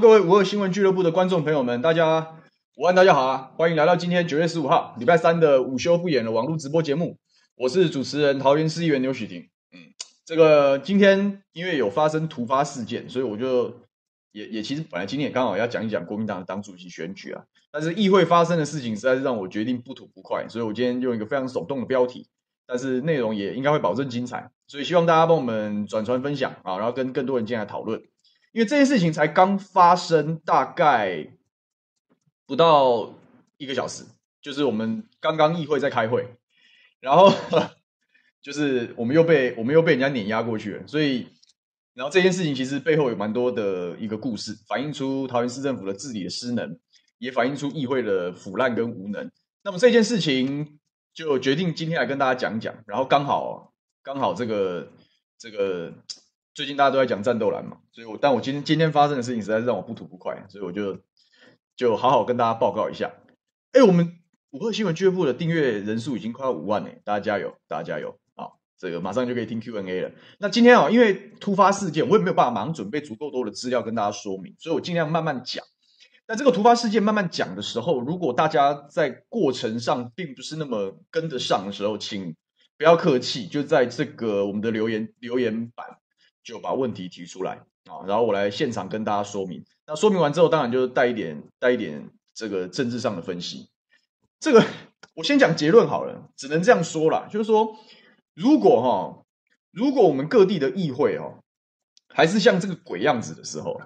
各位五二新闻俱乐部的观众朋友们，大家午安，大家好啊！欢迎来到今天九月十五号礼拜三的午休不演的网络直播节目。我是主持人桃园市议员刘许廷。嗯，这个今天因为有发生突发事件，所以我就也也其实本来今天也刚好要讲一讲国民党的党主席选举啊，但是议会发生的事情实在是让我决定不吐不快，所以我今天用一个非常耸动的标题，但是内容也应该会保证精彩，所以希望大家帮我们转传分享啊，然后跟更多人进来讨论。因为这件事情才刚发生，大概不到一个小时，就是我们刚刚议会在开会，然后 就是我们又被我们又被人家碾压过去了，所以，然后这件事情其实背后有蛮多的一个故事，反映出桃园市政府的治理的失能，也反映出议会的腐烂跟无能。那么这件事情就决定今天来跟大家讲讲，然后刚好刚好这个这个。最近大家都在讲战斗蓝嘛，所以我但我今天今天发生的事情实在是让我不吐不快，所以我就就好好跟大家报告一下。哎，我们五二新闻俱乐部的订阅人数已经快要五万了，大家加油，大家加油啊！这个马上就可以听 Q&A 了。那今天啊，因为突发事件，我也没有办法马上准备足够多的资料跟大家说明，所以我尽量慢慢讲。但这个突发事件慢慢讲的时候，如果大家在过程上并不是那么跟得上的时候，请不要客气，就在这个我们的留言留言板。就把问题提出来啊，然后我来现场跟大家说明。那说明完之后，当然就带一点带一点这个政治上的分析。这个我先讲结论好了，只能这样说啦，就是说，如果哈，如果我们各地的议会哦，还是像这个鬼样子的时候，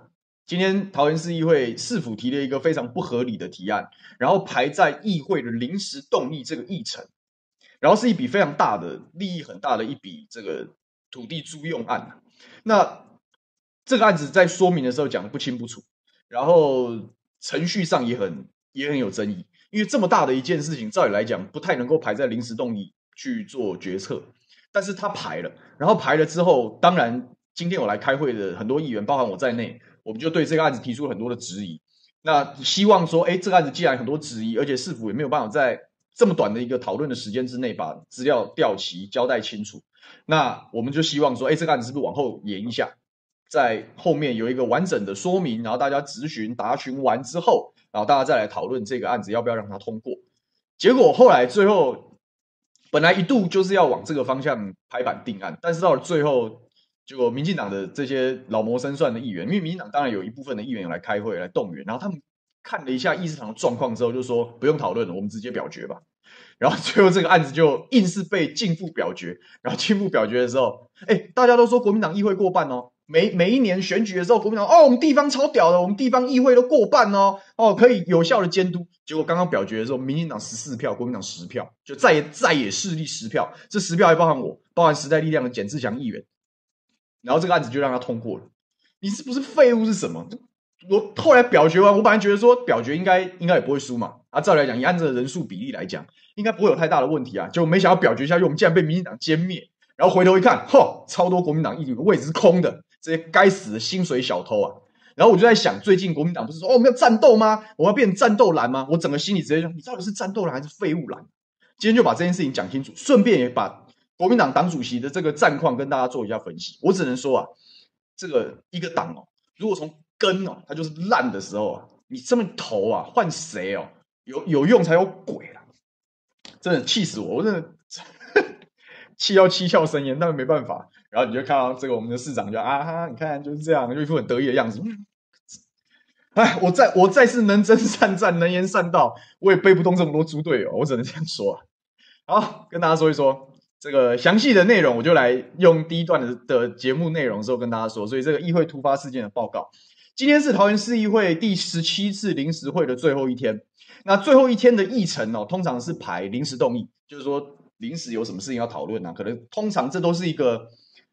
今天桃园市议会市府提了一个非常不合理的提案，然后排在议会的临时动议这个议程，然后是一笔非常大的利益很大的一笔这个土地租用案。那这个案子在说明的时候讲得不清不楚，然后程序上也很也很有争议，因为这么大的一件事情，照理来讲不太能够排在临时动议去做决策，但是他排了，然后排了之后，当然今天我来开会的很多议员，包含我在内，我们就对这个案子提出了很多的质疑。那希望说，哎，这个案子既然很多质疑，而且市府也没有办法在这么短的一个讨论的时间之内把资料调齐、交代清楚。那我们就希望说，哎，这个案子是不是往后延一下，在后面有一个完整的说明，然后大家咨询答询完之后，然后大家再来讨论这个案子要不要让它通过。结果后来最后，本来一度就是要往这个方向拍板定案，但是到了最后，结果民进党的这些老谋深算的议员，因为民进党当然有一部分的议员来开会来动员，然后他们看了一下议事堂的状况之后，就说不用讨论了，我们直接表决吧。然后最后这个案子就硬是被径付表决。然后径付表决的时候，哎，大家都说国民党议会过半哦。每每一年选举的时候，国民党哦，我们地方超屌的，我们地方议会都过半哦，哦，可以有效的监督。结果刚刚表决的时候，民进党十四票，国民党十票，就再也再也势力十票，这十票还包含我，包含时代力量的简志强议员。然后这个案子就让他通过了。你是不是废物是什么？我后来表决完，我本来觉得说表决应该应该也不会输嘛。啊，照理来讲，以按照人数比例来讲。应该不会有太大的问题啊！结果没想到表决下去，我们竟然被民进党歼灭。然后回头一看，嚯，超多国民党议员的位置是空的，这些该死的薪水小偷啊！然后我就在想，最近国民党不是说哦，我们要战斗吗？我们要变战斗蓝吗？我整个心里直接说，你到底是战斗蓝还是废物蓝？今天就把这件事情讲清楚，顺便也把国民党党主席的这个战况跟大家做一下分析。我只能说啊，这个一个党哦，如果从根哦，它就是烂的时候啊，你这么投啊换谁哦，有有用才有鬼啊！真的气死我！我真的 气到七窍生烟，但是没办法。然后你就看到这个我们的市长就啊哈，你看就是这样，就一副很得意的样子。哎，我再我再次能征善战，能言善道，我也背不动这么多猪队友，我只能这样说。好，跟大家说一说这个详细的内容，我就来用第一段的的节目内容之后跟大家说。所以这个议会突发事件的报告，今天是桃园市议会第十七次临时会的最后一天。那最后一天的议程哦，通常是排临时动议，就是说临时有什么事情要讨论啊，可能通常这都是一个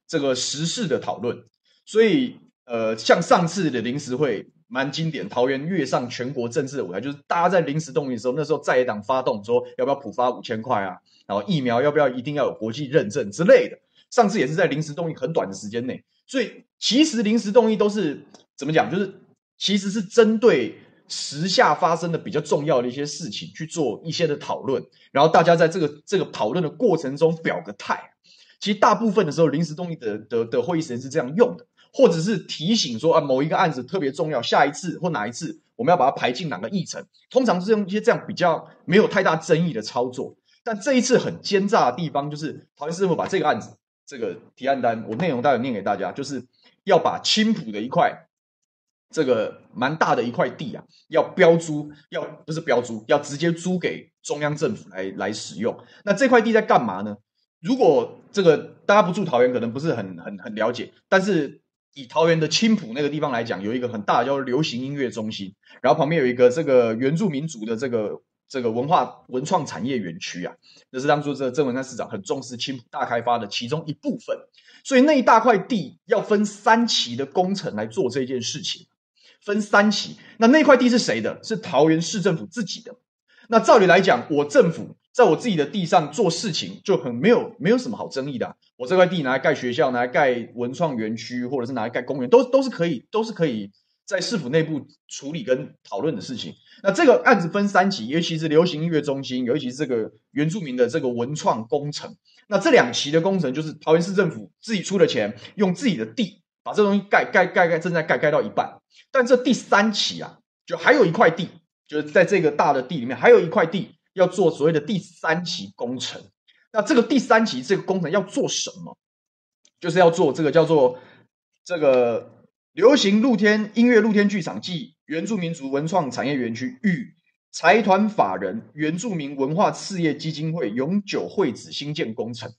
这个时事的讨论。所以呃，像上次的临时会蛮经典，桃园跃上全国政治的舞台，就是大家在临时动议的时候，那时候在野党发动说要不要普发五千块啊，然后疫苗要不要一定要有国际认证之类的。上次也是在临时动议很短的时间内，所以其实临时动议都是怎么讲，就是其实是针对。时下发生的比较重要的一些事情去做一些的讨论，然后大家在这个这个讨论的过程中表个态。其实大部分的时候，临时动议的的的会议时间是这样用的。或者是提醒说啊某一个案子特别重要，下一次或哪一次我们要把它排进哪个议程，通常是用一些这样比较没有太大争议的操作。但这一次很奸诈的地方，就是桃园市政府把这个案子这个提案单，我内容待会念给大家，就是要把青浦的一块这个蛮大的一块地啊，要标租，要不是标租，要直接租给中央政府来来使用。那这块地在干嘛呢？如果这个大家不住桃园，可能不是很很很了解。但是以桃园的青埔那个地方来讲，有一个很大的叫流行音乐中心，然后旁边有一个这个原住民族的这个这个文化文创产业园区啊，这是当初这郑文灿市长很重视青埔大开发的其中一部分。所以那一大块地要分三期的工程来做这件事情，分三期。那那块地是谁的？是桃园市政府自己的。那照理来讲，我政府。在我自己的地上做事情就很没有没有什么好争议的。我这块地拿来盖学校，拿来盖文创园区，或者是拿来盖公园，都都是可以，都是可以在市府内部处理跟讨论的事情。那这个案子分三期，尤其是流行音乐中心，尤其是这个原住民的这个文创工程。那这两期的工程就是桃园市政府自己出的钱，用自己的地把这东西盖盖盖盖，正在盖盖到一半。但这第三期啊，就还有一块地，就是在这个大的地里面还有一块地。要做所谓的第三期工程，那这个第三期这个工程要做什么？就是要做这个叫做这个流行露天音乐露天剧场暨原住民族文创产业园区与财团法人原住民文化事业基金会永久会址新建工程，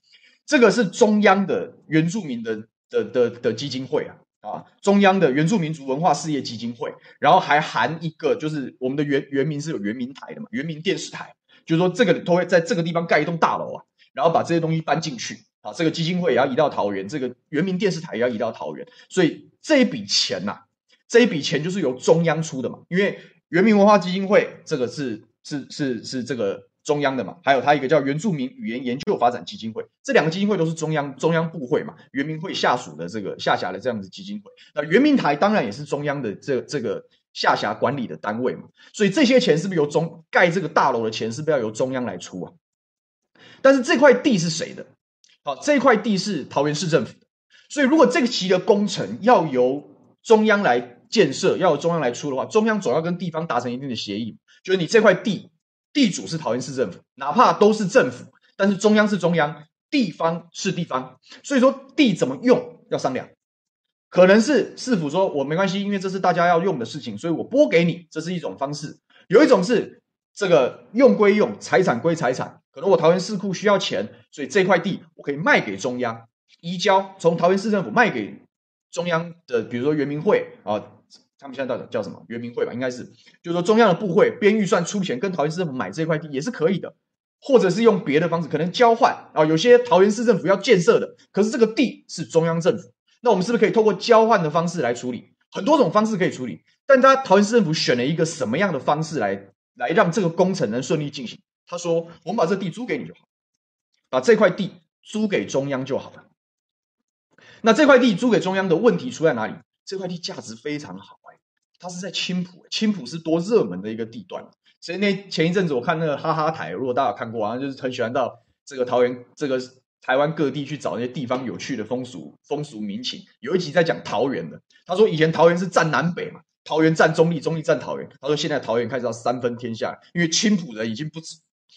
这个是中央的原住民的的的的基金会啊。啊，中央的原住民族文化事业基金会，然后还含一个就是我们的原原民是有原民台的嘛，原民电视台。就是说，这个都会在这个地方盖一栋大楼啊，然后把这些东西搬进去啊。这个基金会也要移到桃园，这个原民电视台也要移到桃园，所以这一笔钱呐、这一笔钱就是由中央出的嘛。因为原民文化基金会这个是是是是这个中央的嘛，还有它一个叫原住民语言研究发展基金会，这两个基金会都是中央中央部会嘛，原民会下属的这个下辖的这样子基金会。那原民台当然也是中央的这这个。下辖管理的单位嘛，所以这些钱是不是由中盖这个大楼的钱是不是要由中央来出啊？但是这块地是谁的？好，这块地是桃园市政府的，所以如果这个期的工程要由中央来建设，要由中央来出的话，中央总要跟地方达成一定的协议，就是你这块地地主是桃园市政府，哪怕都是政府，但是中央是中央，地方是地方，所以说地怎么用要商量。可能是市府说，我没关系，因为这是大家要用的事情，所以我拨给你，这是一种方式。有一种是这个用归用，财产归财产。可能我桃园市库需要钱，所以这块地我可以卖给中央，移交从桃园市政府卖给中央的，比如说原民会啊，他们现在到底叫什么？原民会吧，应该是，就是说中央的部会编预算出钱跟桃园市政府买这块地也是可以的，或者是用别的方式，可能交换啊。有些桃园市政府要建设的，可是这个地是中央政府。那我们是不是可以透过交换的方式来处理？很多种方式可以处理，但他桃园市政府选了一个什么样的方式来来让这个工程能顺利进行？他说：“我们把这地租给你就好，把这块地租给中央就好了。”那这块地租给中央的问题出在哪里？这块地价值非常好，它是在青埔，青埔是多热门的一个地段。所以那前一阵子我看那个哈哈台，如果大家有看过，好像就是很喜欢到这个桃园这个。台湾各地去找那些地方有趣的风俗、风俗民情。有一集在讲桃园的，他说以前桃园是占南北嘛，桃园占中立，中立占桃园。他说现在桃园开始要三分天下，因为青埔人已经不止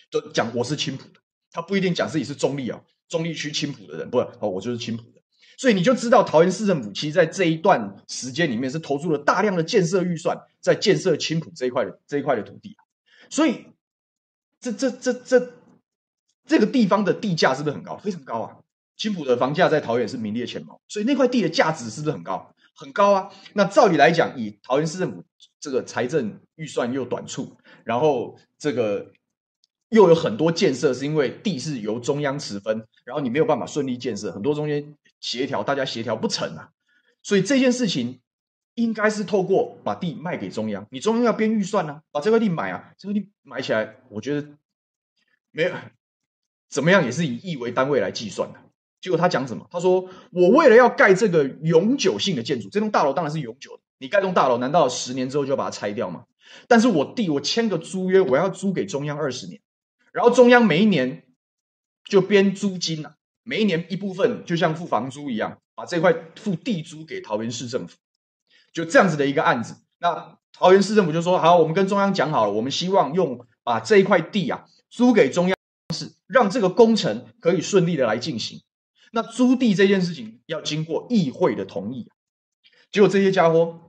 都讲我是青埔的，他不一定讲自己是中立哦，中立区青埔的人，不哦，我就是青埔的。所以你就知道桃园市政府其实在这一段时间里面是投入了大量的建设预算，在建设青埔这一块的这一块的土地。所以这这这这。这个地方的地价是不是很高？非常高啊！青埔的房价在桃园是名列前茅，所以那块地的价值是不是很高？很高啊！那照理来讲，以桃园市政府这个财政预算又短促，然后这个又有很多建设是因为地是由中央持分，然后你没有办法顺利建设，很多中间协调大家协调不成啊，所以这件事情应该是透过把地卖给中央，你中央要编预算啊，把这块地买啊，这块地买起来，我觉得没有。怎么样也是以亿为单位来计算的。结果他讲什么？他说：“我为了要盖这个永久性的建筑，这栋大楼当然是永久的。你盖栋大楼，难道十年之后就要把它拆掉吗？但是我地我签个租约，我要租给中央二十年，然后中央每一年就编租金啊，每一年一部分就像付房租一样，把这块付地租给桃园市政府，就这样子的一个案子。那桃园市政府就说：好，我们跟中央讲好了，我们希望用把这一块地啊租给中央市，让这个工程可以顺利的来进行。那租地这件事情要经过议会的同意，结果这些家伙。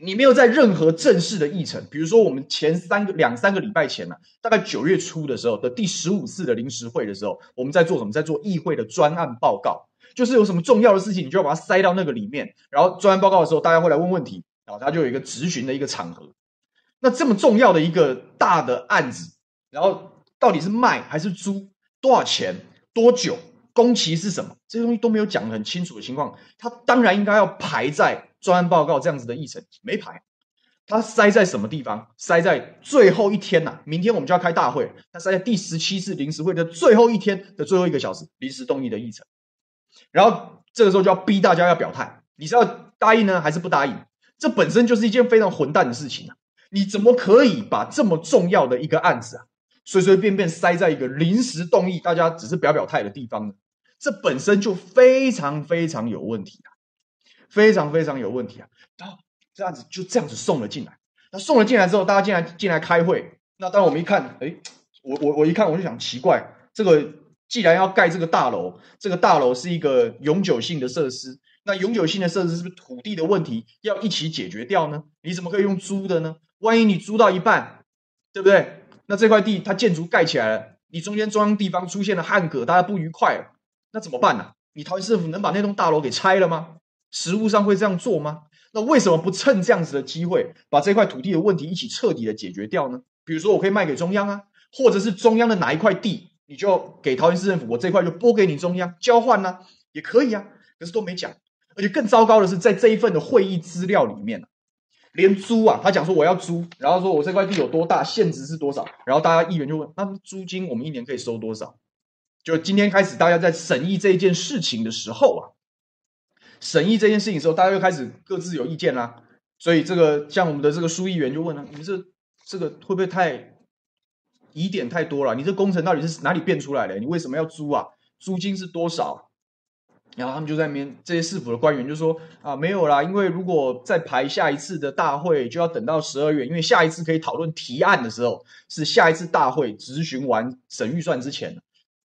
你没有在任何正式的议程，比如说我们前三个两三个礼拜前呢、啊，大概九月初的时候的第十五次的临时会的时候，我们在做什么？在做议会的专案报告，就是有什么重要的事情，你就要把它塞到那个里面。然后专案报告的时候，大家会来问问题，然后他就有一个质询的一个场合。那这么重要的一个大的案子，然后到底是卖还是租？多少钱？多久？工期是什么？这些东西都没有讲得很清楚的情况，他当然应该要排在。专案报告这样子的议程没排，他塞在什么地方？塞在最后一天呐、明天我们就要开大会，他塞在第十七次临时会的最后一天的最后一个小时临时动议的议程。然后这个时候就要逼大家要表态，你是要答应呢，还是不答应？这本身就是一件非常混蛋的事情啊！你怎么可以把这么重要的一个案子啊，随随便便塞在一个临时动议，大家只是表表态的地方呢？这本身就非常非常有问题啊！非常非常有问题啊！然后这样子就这样子送了进来。那送了进来之后，大家进来进来开会。那当我们一看，哎，我我我一看，我就想奇怪，这个既然要盖这个大楼，这个大楼是一个永久性的设施，那永久性的设施是不是土地的问题要一起解决掉呢？你怎么可以用租的呢？万一你租到一半，对不对？那这块地它建筑盖起来了，你中间中央地方出现了汉格，大家不愉快了，那怎么办呢？你桃园市政府能把那栋大楼给拆了吗？实务上会这样做吗？那为什么不趁这样子的机会，把这块土地的问题一起彻底的解决掉呢？比如说，我可以卖给中央啊，或者是中央的哪一块地，你就给桃园市政府，我这块就拨给你中央交换呢、也可以啊。可是都没讲，而且更糟糕的是，在这一份的会议资料里面，连租啊，他讲说我要租，然后说我这块地有多大，现值是多少，然后大家议员就问，那租金我们一年可以收多少？就今天开始，大家在审议这一件事情的时候啊。审议这件事情的时候，大家又开始各自有意见啦。所以这个像我们的这个书议员就问了：你们这这个会不会太疑点太多了？你这工程到底是哪里变出来的？你为什么要租啊？租金是多少？然后他们就在那边，这些市府的官员就说：啊，没有啦，因为如果再排下一次的大会，就要等到十二月，因为下一次可以讨论提案的时候是下一次大会执询完审预算之前，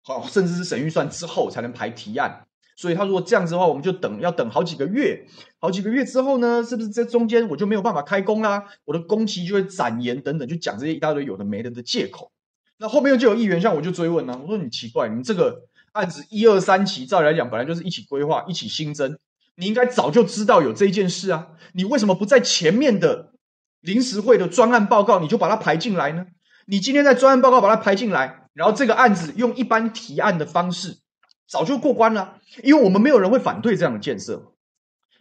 好，甚至是审预算之后才能排提案。所以他如果这样子的话，我们就等要等好几个月，好几个月之后呢，是不是这中间我就没有办法开工啦？我的工期就会展延等等，就讲这些一大堆有的没的的借口。那后面就有议员向我就追问呢、我说你奇怪，你这个案子一二三期照理来讲本来就是一起规划、一起新增，你应该早就知道有这件事啊，你为什么不在前面的临时会的专案报告你就把它排进来呢？你今天在专案报告把它排进来，然后这个案子用一般提案的方式。早就过关了，因为我们没有人会反对这样的建设。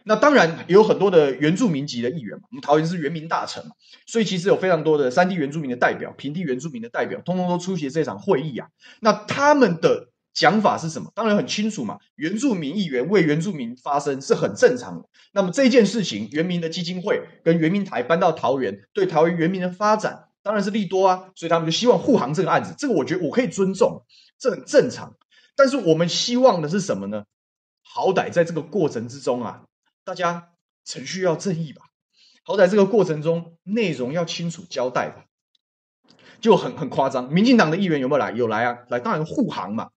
那当然也有很多的原住民籍的议员嘛，我们桃园是原民大臣嘛，所以其实有非常多的山地原住民的代表、平地原住民的代表，通通都出席这场会议啊。那他们的讲法是什么？当然很清楚嘛，原住民议员为原住民发声是很正常的。那么这件事情，原民的基金会跟原民台搬到桃园，对桃园原民的发展当然是利多啊，所以他们就希望护航这个案子。这个我觉得我可以尊重，这很正常。但是我们希望的是什么呢？好歹在这个过程之中啊，大家程序要正义吧。好歹这个过程中内容要清楚交代吧。就很很夸张，民进党的议员有没有来？有来啊，来当然护航嘛。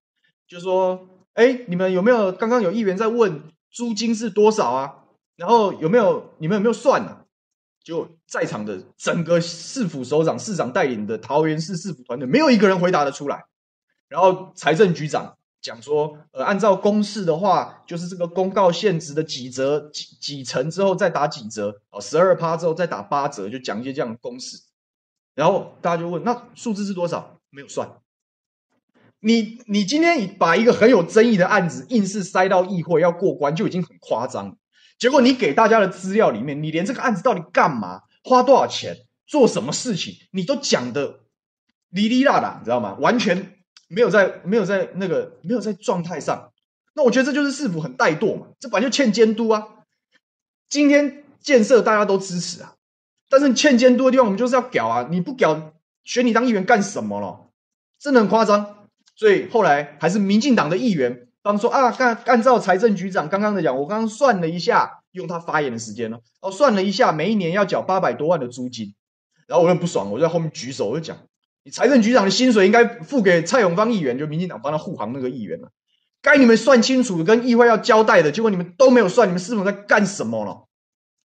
就说，哎，你们有没有刚刚有议员在问租金是多少啊？然后有没有你们有没有算啊？就在场的整个市府首长、市长带领的桃园市市府团队，没有一个人回答得出来。然后财政局长。讲说，呃，按照公式的话，就是这个公告现值的几折几几成之后再打几折，哦，十二趴之后再打八折，就讲一些这样的公式。然后大家就问，那数字是多少？没有算。你你今天把一个很有争议的案子硬是塞到议会要过关，就已经很夸张了。结果你给大家的资料里面，你连这个案子到底干嘛、花多少钱、做什么事情，你都讲的哩哩啦啦，你知道吗？完全。没有在没有在那个没有在状态上，那我觉得这就是市府很怠惰嘛，这本来就欠监督啊。今天建设大家都支持啊，但是欠监督的地方我们就是要屌啊，你不屌选你当议员干什么了？真的很夸张。所以后来还是民进党的议员方说啊，按按照财政局长刚刚的讲，我刚刚算了一下，用他发言的时间呢，哦，算了一下，每一年要缴八百多万的租金，然后我很不爽，我就在后面举手，我就讲，你财政局长的薪水应该付给蔡永芳议员，就民进党帮他护航那个议员了，该你们算清楚，跟议会要交代的，结果你们都没有算，你们是否在干什么了？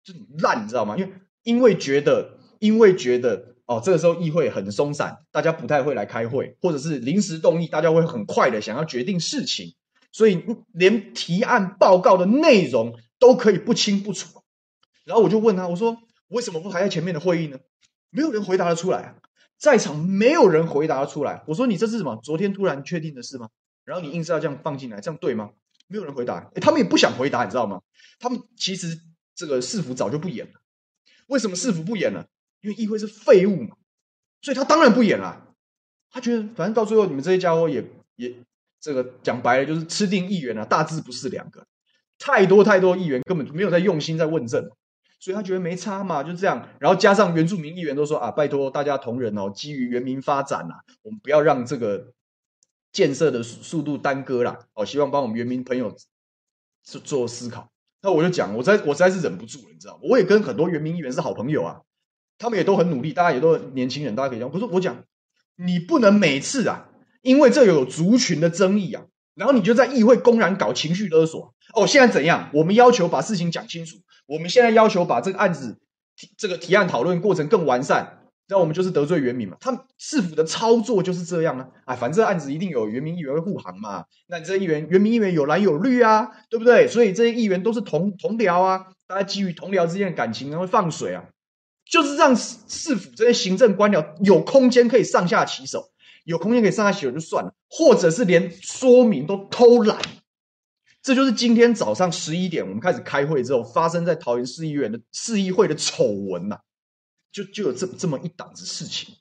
就烂，你知道吗？因为因为觉得，因为觉得。哦，这个时候议会很松散，大家不太会来开会，或者是临时动议，大家会很快的想要决定事情，所以连提案报告的内容都可以不清不楚。然后我就问他，我说为什么不排在前面的会议呢？没有人回答得出来，在场没有人回答出来。我说你这是什么？昨天突然确定的事吗？然后你硬是要这样放进来，这样对吗？没有人回答，诶他们也不想回答，你知道吗？他们其实这个市府早就不演了。为什么市府不演了？因为议会是废物嘛，所以他当然不演了。他觉得反正到最后你们这些家伙也也这个讲白了就是吃定议员了，大致不是两个，太多太多议员根本就没有在用心在问政，所以他觉得没差嘛，就这样。然后加上原住民议员都说啊，拜托大家同仁哦，基于原民发展啊，我们不要让这个建设的速度耽搁啦。哦，希望帮我们原民朋友做做思考。那我就讲，我在我实在是忍不住了，你知道吗？我也跟很多原民议员是好朋友啊。他们也都很努力，大家也都年轻人，大家可以讲。不是我讲，你不能每次啊，因为这有族群的争议啊，然后你就在议会公然搞情绪勒索。哦，现在怎样？我们要求把事情讲清楚，我们现在要求把这个案子这个提案讨论过程更完善，那我们就是得罪原民嘛。他们市府的操作就是这样啊。哎，反正案子一定有原民议员会护航嘛。那你这议员原民议员有蓝有绿啊，对不对？所以这些议员都是同同僚啊，大家基于同僚之间的感情，然后放水啊。就是让市府这些行政官僚有空间可以上下其手，有空间可以上下其手就算了，或者是连说明都偷懒。这就是今天早上十一点我们开始开会之后发生在桃园市议员的市议会的丑闻呐，就就有这这么一档子事情。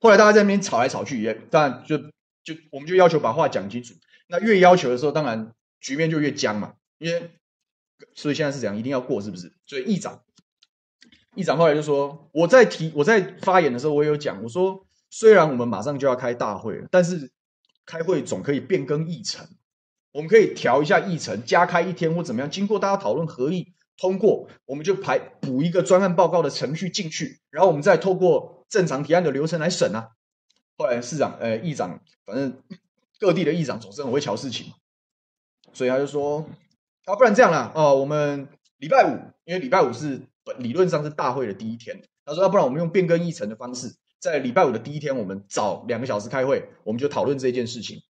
后来大家在那边吵来吵去，也当然就就我们就要求把话讲清楚。那越要求的时候，当然局面就越僵嘛，因为所以现在是这样，一定要过是不是？所以议长。议长后来就说：“我在提我在发言的时候，我也有讲，我说虽然我们马上就要开大会了，但是开会总可以变更议程，我们可以调一下议程，加开一天或怎么样。经过大家讨论合议通过，我们就排补一个专案报告的程序进去，然后我们再透过正常提案的流程来审啊。”后来市长呃议长，反正各地的议长总是很会乔事情，所以他就说：“啊，不然这样啦，哦，我们礼拜五，因为礼拜五是本。”理论上是大会的第一天，他说：“要不然我们用变更议程的方式，在礼拜五的第一天，我们早两个小时开会，我们就讨论这件事情。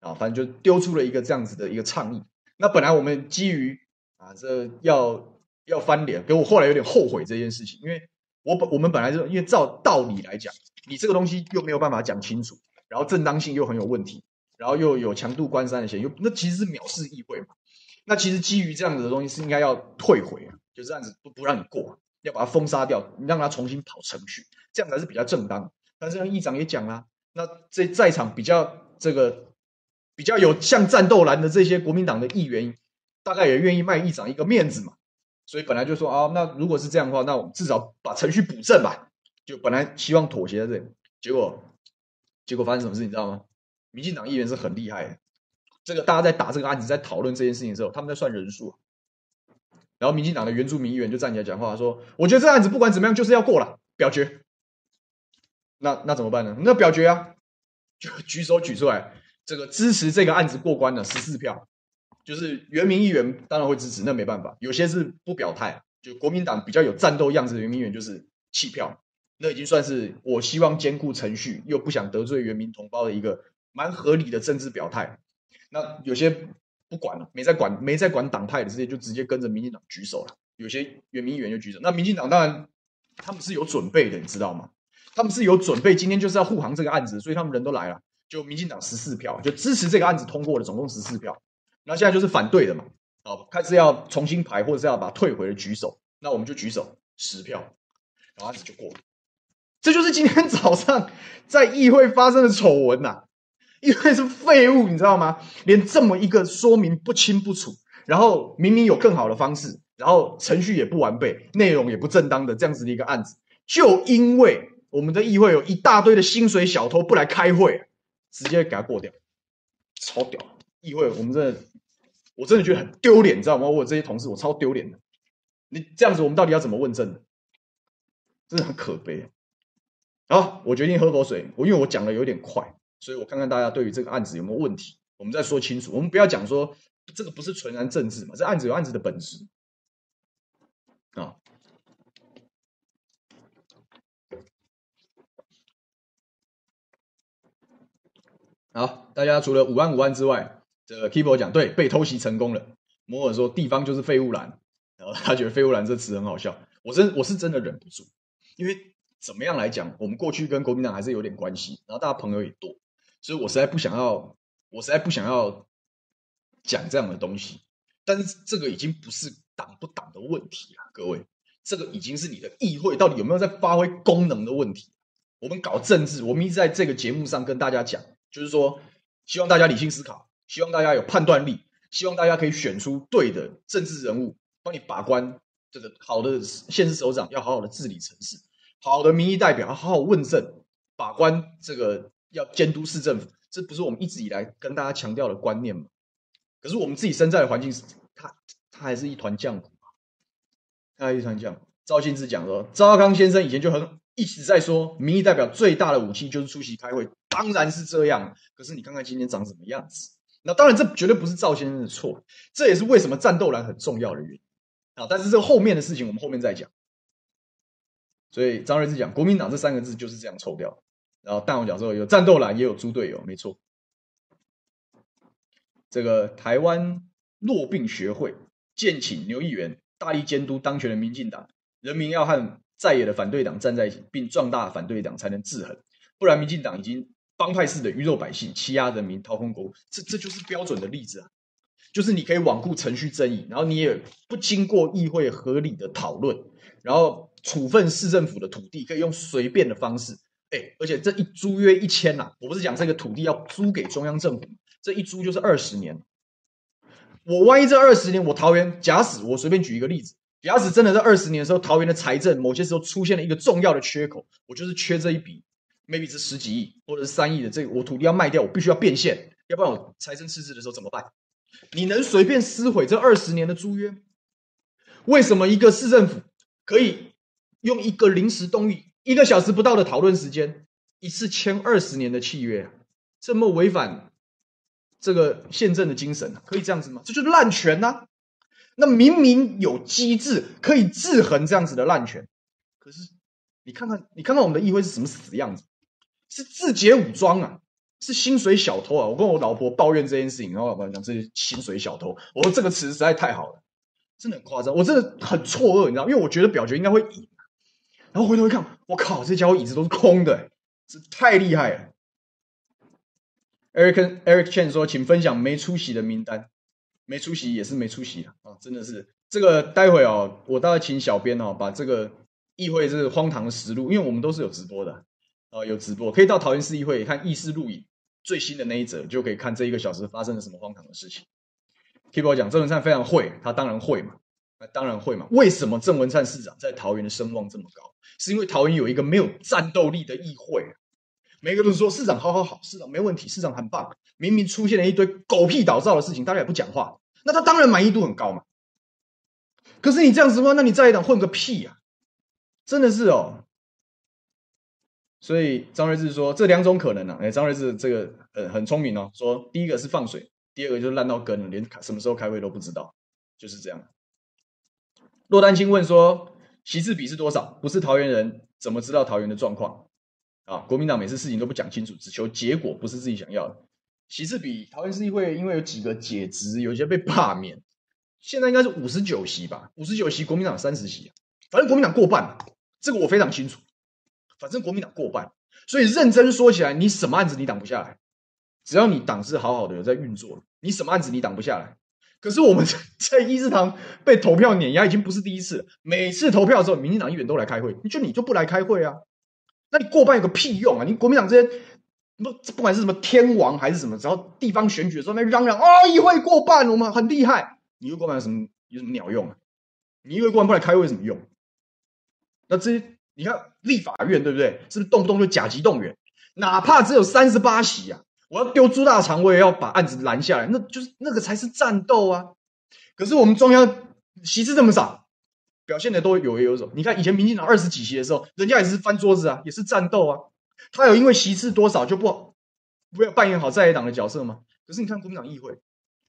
啊，反正就丢出了一个这样子的一个倡议。那本来我们基于啊，这要要翻脸，给我后来有点后悔这件事情，因为我本我们本来就因为照道理来讲，你这个东西又没有办法讲清楚，然后正当性又很有问题，然后又有强渡关山的嫌疑，那其实是藐视议会嘛。那其实基于这样子的东西是应该要退回啊。”就这样子不不让你过，要把它封杀掉，你让他重新跑程序，这样才是比较正当。但是议长也讲了，那这在场比较这个比较有像战斗蓝的这些国民党的议员，大概也愿意卖议长一个面子嘛。所以本来就说啊，那如果是这样的话，那我们至少把程序补正吧。就本来希望妥协在这里，结果结果发生什么事你知道吗？民进党议员是很厉害的，这个大家在打这个案子，在讨论这件事情的时候，他们在算人数。然后，民进党的原住民议员就站起来讲话说：“我觉得这案子不管怎么样，就是要过了，表决。那那怎么办呢？那表决啊，就举手举出来，这个支持这个案子过关的十四票，就是原民议员当然会支持，那没办法。有些是不表态，就国民党比较有战斗样子的原民议员就是弃票，那已经算是我希望兼顾程序又不想得罪原民同胞的一个蛮合理的政治表态。那有些。”不管了，没在管，没在管党派的这些，就直接跟着民进党举手了。有些原民议员就举手，那民进党当然他们是有准备的，你知道吗？他们是有准备，今天就是要护航这个案子，所以他们人都来了。就民进党十四票，就支持这个案子通过的，总共十四票。那现在就是反对的嘛，好，开始要重新排，或者是要把它退回的举手。那我们就举手十票，然后案子就过了。这就是今天早上在议会发生的丑闻呐、啊。因为是废物，你知道吗？连这么一个说明不清不楚，然后明明有更好的方式，然后程序也不完备，内容也不正当的这样子的一个案子，就因为我们的议会有一大堆的薪水小偷不来开会，直接给他过掉，超屌！议议会，我们真的，我真的觉得很丢脸，你知道吗？我这些同事，我超丢脸的。你这样子，我们到底要怎么问政？真的很可悲。好，我决定喝口水。我因为我讲的有点快，所以我看看大家对于这个案子有没有问题，我们再说清楚。我们不要讲说这个不是纯然政治嘛，这案子有案子的本质啊。好，大家除了五万五万之外，这个 Keyboard 讲对，被偷袭成功了。摩尔说地方就是废物栏，然后他觉得废物栏这词很好笑。我真我是真的忍不住，因为。怎么样来讲？我们过去跟国民党还是有点关系，然后大家朋友也多，所以我实在不想要，我实在不想要讲这样的东西。但是这个已经不是党不党的问题了，各位，这个已经是你的议会到底有没有在发挥功能的问题。我们搞政治，我们一直在这个节目上跟大家讲，就是说，希望大家理性思考，希望大家有判断力，希望大家可以选出对的政治人物，帮你把关这个好的县市首长，要好好的治理城市。好的民意代表要，好好问政、把关，这个要监督市政府，这不是我们一直以来跟大家强调的观念吗？可是我们自己身在的环境是，它它还是一团浆糊啊，它还是一团浆糊。赵信之讲说，赵康先生以前就很一直在说，民意代表最大的武器就是出席开会，当然是这样。可是你看看今天长什么样子？那当然，这绝对不是赵先生的错，这也是为什么战斗蓝很重要的原因啊。但是这个后面的事情，我们后面再讲。所以张瑞智讲国民党这三个字就是这样抽掉。然后大王讲说有战斗蓝也有猪队友，没错。这个台湾弱病学会建请牛议员大力监督当权的民进党，人民要和在野的反对党站在一起，并壮大反对党才能制衡，不然民进党已经帮派式的鱼肉百姓，欺压人民，掏空国库，这这就是标准的例子啊！就是你可以罔顾程序正义，然后你也不经过议会合理的讨论，然后。处分市政府的土地可以用随便的方式，哎，而且这一租约一签呐，我不是讲这个土地要租给中央政府，这一租就是二十年。我万一这二十年我桃园，假使我随便举一个例子，假使真的在二十年的时候，桃园的财政某些时候出现了一个重要的缺口，我就是缺这一笔，maybe 是十几亿或者是三亿的这个，我土地要卖掉，我必须要变现，要不然我财政赤字的时候怎么办？你能随便撕毁这二十年的租约？为什么一个市政府可以？用一个临时动议，一个小时不到的讨论时间，一次签二十年的契约，这么违反这个宪政的精神，可以这样子吗？这就是滥权呐、那明明有机制可以制衡这样子的滥权，可是你看看，你看看我们的议会是什么死样子？是自解武装啊！是薪水小偷啊！我跟我老婆抱怨这件事情，然后我讲这些薪水小偷，我说这个词实在太好了，真的很夸张，我真的很错愕，你知道，因为我觉得表决应该会赢。然后回头一看，我靠，这家伙椅子都是空的，这太厉害了。Eric Eric Chen 说：“请分享没出席的名单，没出席也是没出席啊，真的是这个。待会哦，我大概请小编哦，把这个议会这个荒唐的实录，因为我们都是有直播的啊，有直播可以到桃园市议会看议事录影最新的那一则，就可以看这一个小时发生了什么荒唐的事情。Keyboard 讲郑文灿非常会，他当然会嘛。”那当然会嘛？为什么郑文灿市长在桃园的声望这么高？是因为桃园有一个没有战斗力的议会。每个人都说市长好好好，市长没问题，市长很棒。明明出现了一堆狗屁倒灶的事情，大家也不讲话，那他当然满意度很高嘛。可是你这样子的话，那你在野党混个屁呀、啊！真的是哦。所以张瑞智说这两种可能啊。哎，张瑞智这个呃很聪明哦，说第一个是放水，第二个就是烂到根了，连什么时候开会都不知道，就是这样。骆丹青问说：“席次比是多少？不是桃园人怎么知道桃园的状况？啊，国民党每次事情都不讲清楚，只求结果，不是自己想要的。其次比桃园市议会因为有几个解职，有些被罢免，现在应该是五十九席吧？五十九席，国民党三十席，反正国民党过半，这个我非常清楚。反正国民党过半，所以认真说起来，你什么案子你挡不下来？只要你党是好好的有在运作，你什么案子你挡不下来？”可是我们 在议事堂被投票碾压已经不是第一次。每次投票的时候，民进党议员都来开会，你就你就不来开会啊？那你过半有个屁用啊？你国民党这些不不管是什么天王还是什么，只要地方选举的时候那嚷嚷啊，议会过半，我们很厉害，你又过半有什么有什么鸟用啊？你议会过半不来开会有什么用？那这些你看立法院对不对？是不是动不动就甲级动员？哪怕只有三十八席啊，我要丢猪大肠，我也要把案子拦下来，那就是那个才是战斗啊！可是我们中央席次这么少，表现的都有也有种。你看以前民进党二十几席的时候，人家也是翻桌子啊，也是战斗啊。他有因为席次多少就不不要扮演好在野党的角色吗？可是你看国民党议会，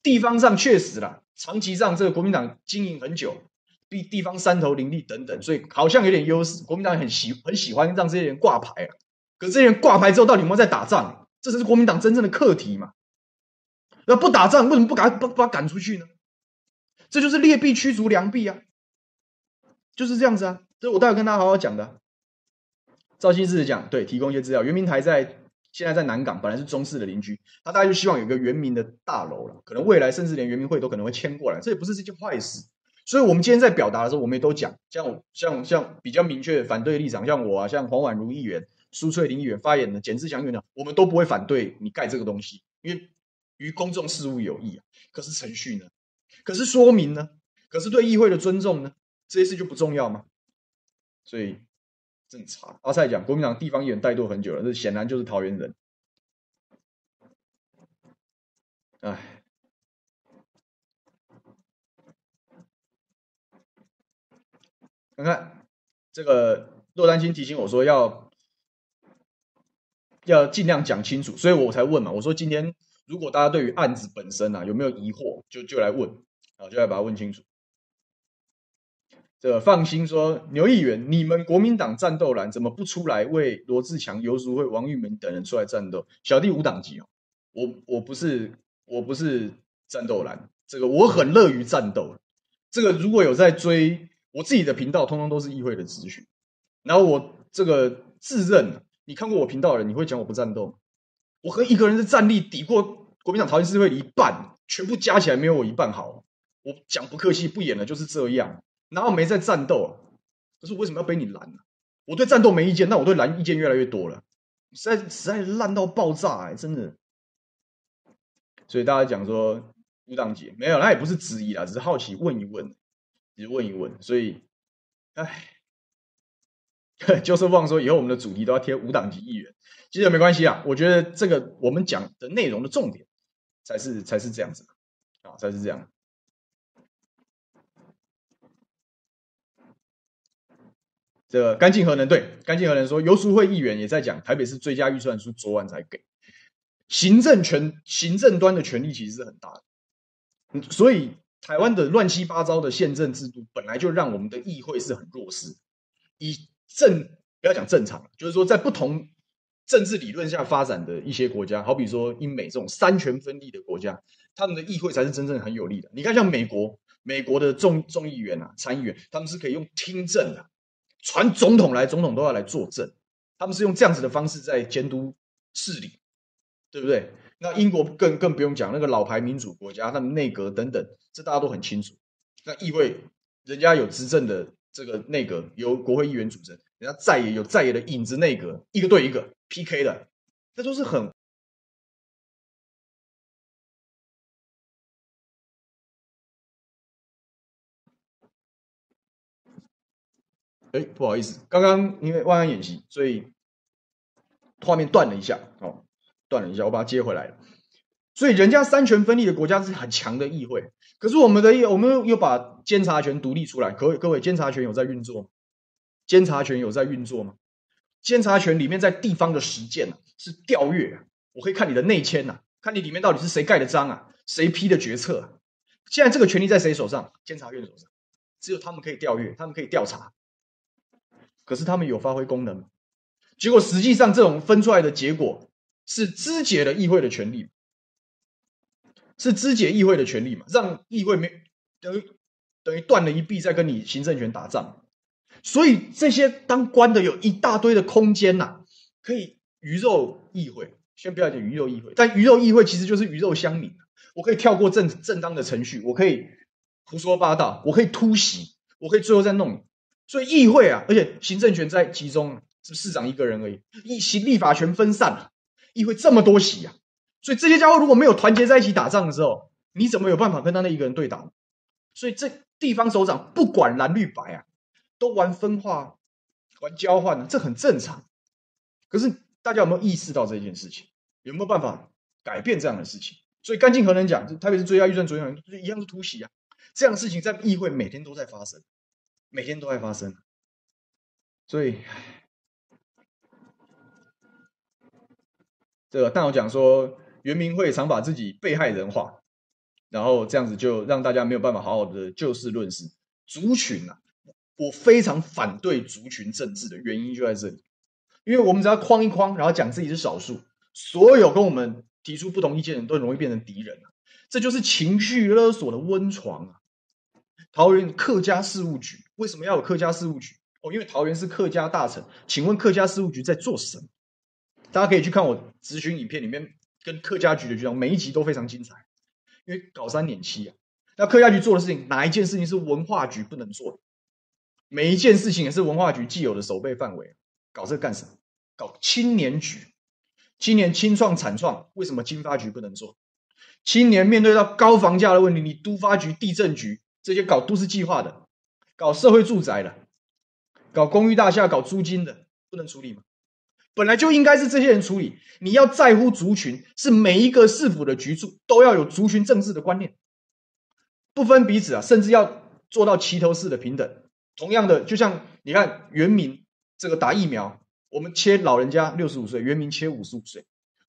地方上确实啦，长期上这个国民党经营很久，地地方山头林立等等，所以好像有点优势。国民党很喜很喜欢让这些人挂牌啊。可这些人挂牌之后，到底有没有在打仗？这才是国民党真正的课题嘛。那不打仗，为什么不赶不把他赶出去呢？这就是劣币驱逐良币啊，就是这样子啊。这我待会跟大家好好讲的。赵新志讲，对，提供一些资料。原民台在现在在南港，本来是中式的邻居，他大家就希望有一个原民的大楼了，可能未来甚至连原民会都可能会迁过来，这也不是这件坏事。所以，我们今天在表达的时候，我们也都讲，像像像比较明确反对立场，像我啊，像黄婉如议员。苏翠玲议员发言的，简志祥议员呢，我们都不会反对你盖这个东西，因为于公众事务有益啊。可是程序呢？可是说明呢？可是对议会的尊重呢？这些事就不重要吗？所以正常。阿蔡讲，国民党地方议员怠惰很久了，这显然就是桃园人。哎，看看这个洛丹青提醒我说要。要尽量讲清楚，所以我才问嘛。我说今天如果大家对于案子本身啊有没有疑惑，就就来问啊，就来把它问清楚。这放心说，牛议员，你们国民党战斗蓝怎么不出来为罗志强、游淑慧、王玉明等人出来战斗？小弟无党籍哦，我我不是我不是战斗蓝，这个我很乐于战斗。这个如果有在追我自己的频道，通通都是议会的资讯。然后我这个自认。你看过我频道的人，你会讲我不战斗？我和一个人的战力抵过国民党桃园市会一半，全部加起来没有我一半好。我讲不客气，不演了就是这样。然后没在战斗？可是我为什么要被你拦呢？我对战斗没意见，但我对蓝意见越来越多了，实在实在烂到爆炸哎、真的。所以大家讲说无党籍没有，那也不是质疑啦，只是好奇问一问，只是问一问。所以，哎。就是忘说，以后我们的主题都要贴无党籍议员，其实没关系啊。我觉得这个我们讲的内容的重点才是才是这样子啊，才是这样。这个干净核能对干净核能说，游淑慧议员也在讲，台北市追加预算书昨晚才给，行政权行政端的权力其实是很大的，所以台湾的乱七八糟的宪政制度本来就让我们的议会是很弱势，以。正不要讲正常，就是说在不同政治理论下发展的一些国家，好比说英美这种三权分立的国家，他们的议会才是真正很有力的。你看，像美国，美国的众众议员啊、参议员，他们是可以用听证的，传总统来，总统都要来作证，他们是用这样子的方式在监督治理，对不对？那英国更更不用讲，那个老牌民主国家，他们内阁等等，这大家都很清楚。那议会，人家有执政的。这个内阁由国会议员组成，人家在野有在野的影子内阁，一个对一个 PK 的，这都是很……哎，不好意思，刚刚因为万安演习，所以画面断了一下，哦，断了一下，我把它接回来了。所以人家三权分立的国家是很强的议会，可是我们的，我们又把监察权独立出来。各位，各位，监察权有在运作吗？监察权有在运作吗？监察权里面在地方的实践是调阅，我可以看你的内签呐，看你里面到底是谁盖的章啊，谁批的决策啊。现在这个权力在谁手上？监察院手上，只有他们可以调阅，他们可以调查。可是他们有发挥功能，结果实际上这种分出来的结果是肢解了议会的权利。是肢解议会的权利嘛？让议会没等于等于断了一臂，在跟你行政权打仗。所以这些当官的有一大堆的空间呐、啊，可以鱼肉议会。先不要讲鱼肉议会，但鱼肉议会其实就是鱼肉乡民。我可以跳过正正当的程序，我可以胡说八道，我可以突袭，我可以最后再弄你。所以议会啊，而且行政权在集中，是市长一个人而已，议行立法权分散了，议会这么多席啊。所以这些家伙如果没有团结在一起打仗的时候，你怎么有办法跟他那一个人对打？所以这地方首长不管蓝绿白啊，都玩分化、玩交换呢，这很正常。可是大家有没有意识到这件事情？有没有办法改变这样的事情。所以干净核能讲，特别是追加预算、追加就一样是突袭啊。这样的事情在议会每天都在发生，每天都在发生。所以，这个但我讲说，原民会常把自己被害人化，然后这样子就让大家没有办法好好的就事论事。族群啊，我非常反对族群政治的原因就在这里，因为我们只要框一框，然后讲自己是少数，所有跟我们提出不同意见的人都容易变成敌人啊，这就是情绪勒索的温床啊。桃园客家事务局为什么要有客家事务局？哦，因为桃园是客家大城，请问客家事务局在做什么？大家可以去看我咨询影片里面跟客家局的局长，每一集都非常精彩。因为搞三点七啊，那客家局做的事情，哪一件事情是文化局不能做的？每一件事情也是文化局既有的守备范围。搞这干什么？搞青年局，青年青创产创，为什么经发局不能做？青年面对到高房价的问题，你都发局、地震局这些搞都市计划的，搞社会住宅的。搞公寓大厦、搞租金的，不能处理吗？本来就应该是这些人处理。你要在乎族群，是每一个市府的局处都要有族群政治的观念，不分彼此啊，甚至要做到齐头式的平等。同样的，就像你看原民这个打疫苗，我们切老人家六十五岁，原民切五十五岁，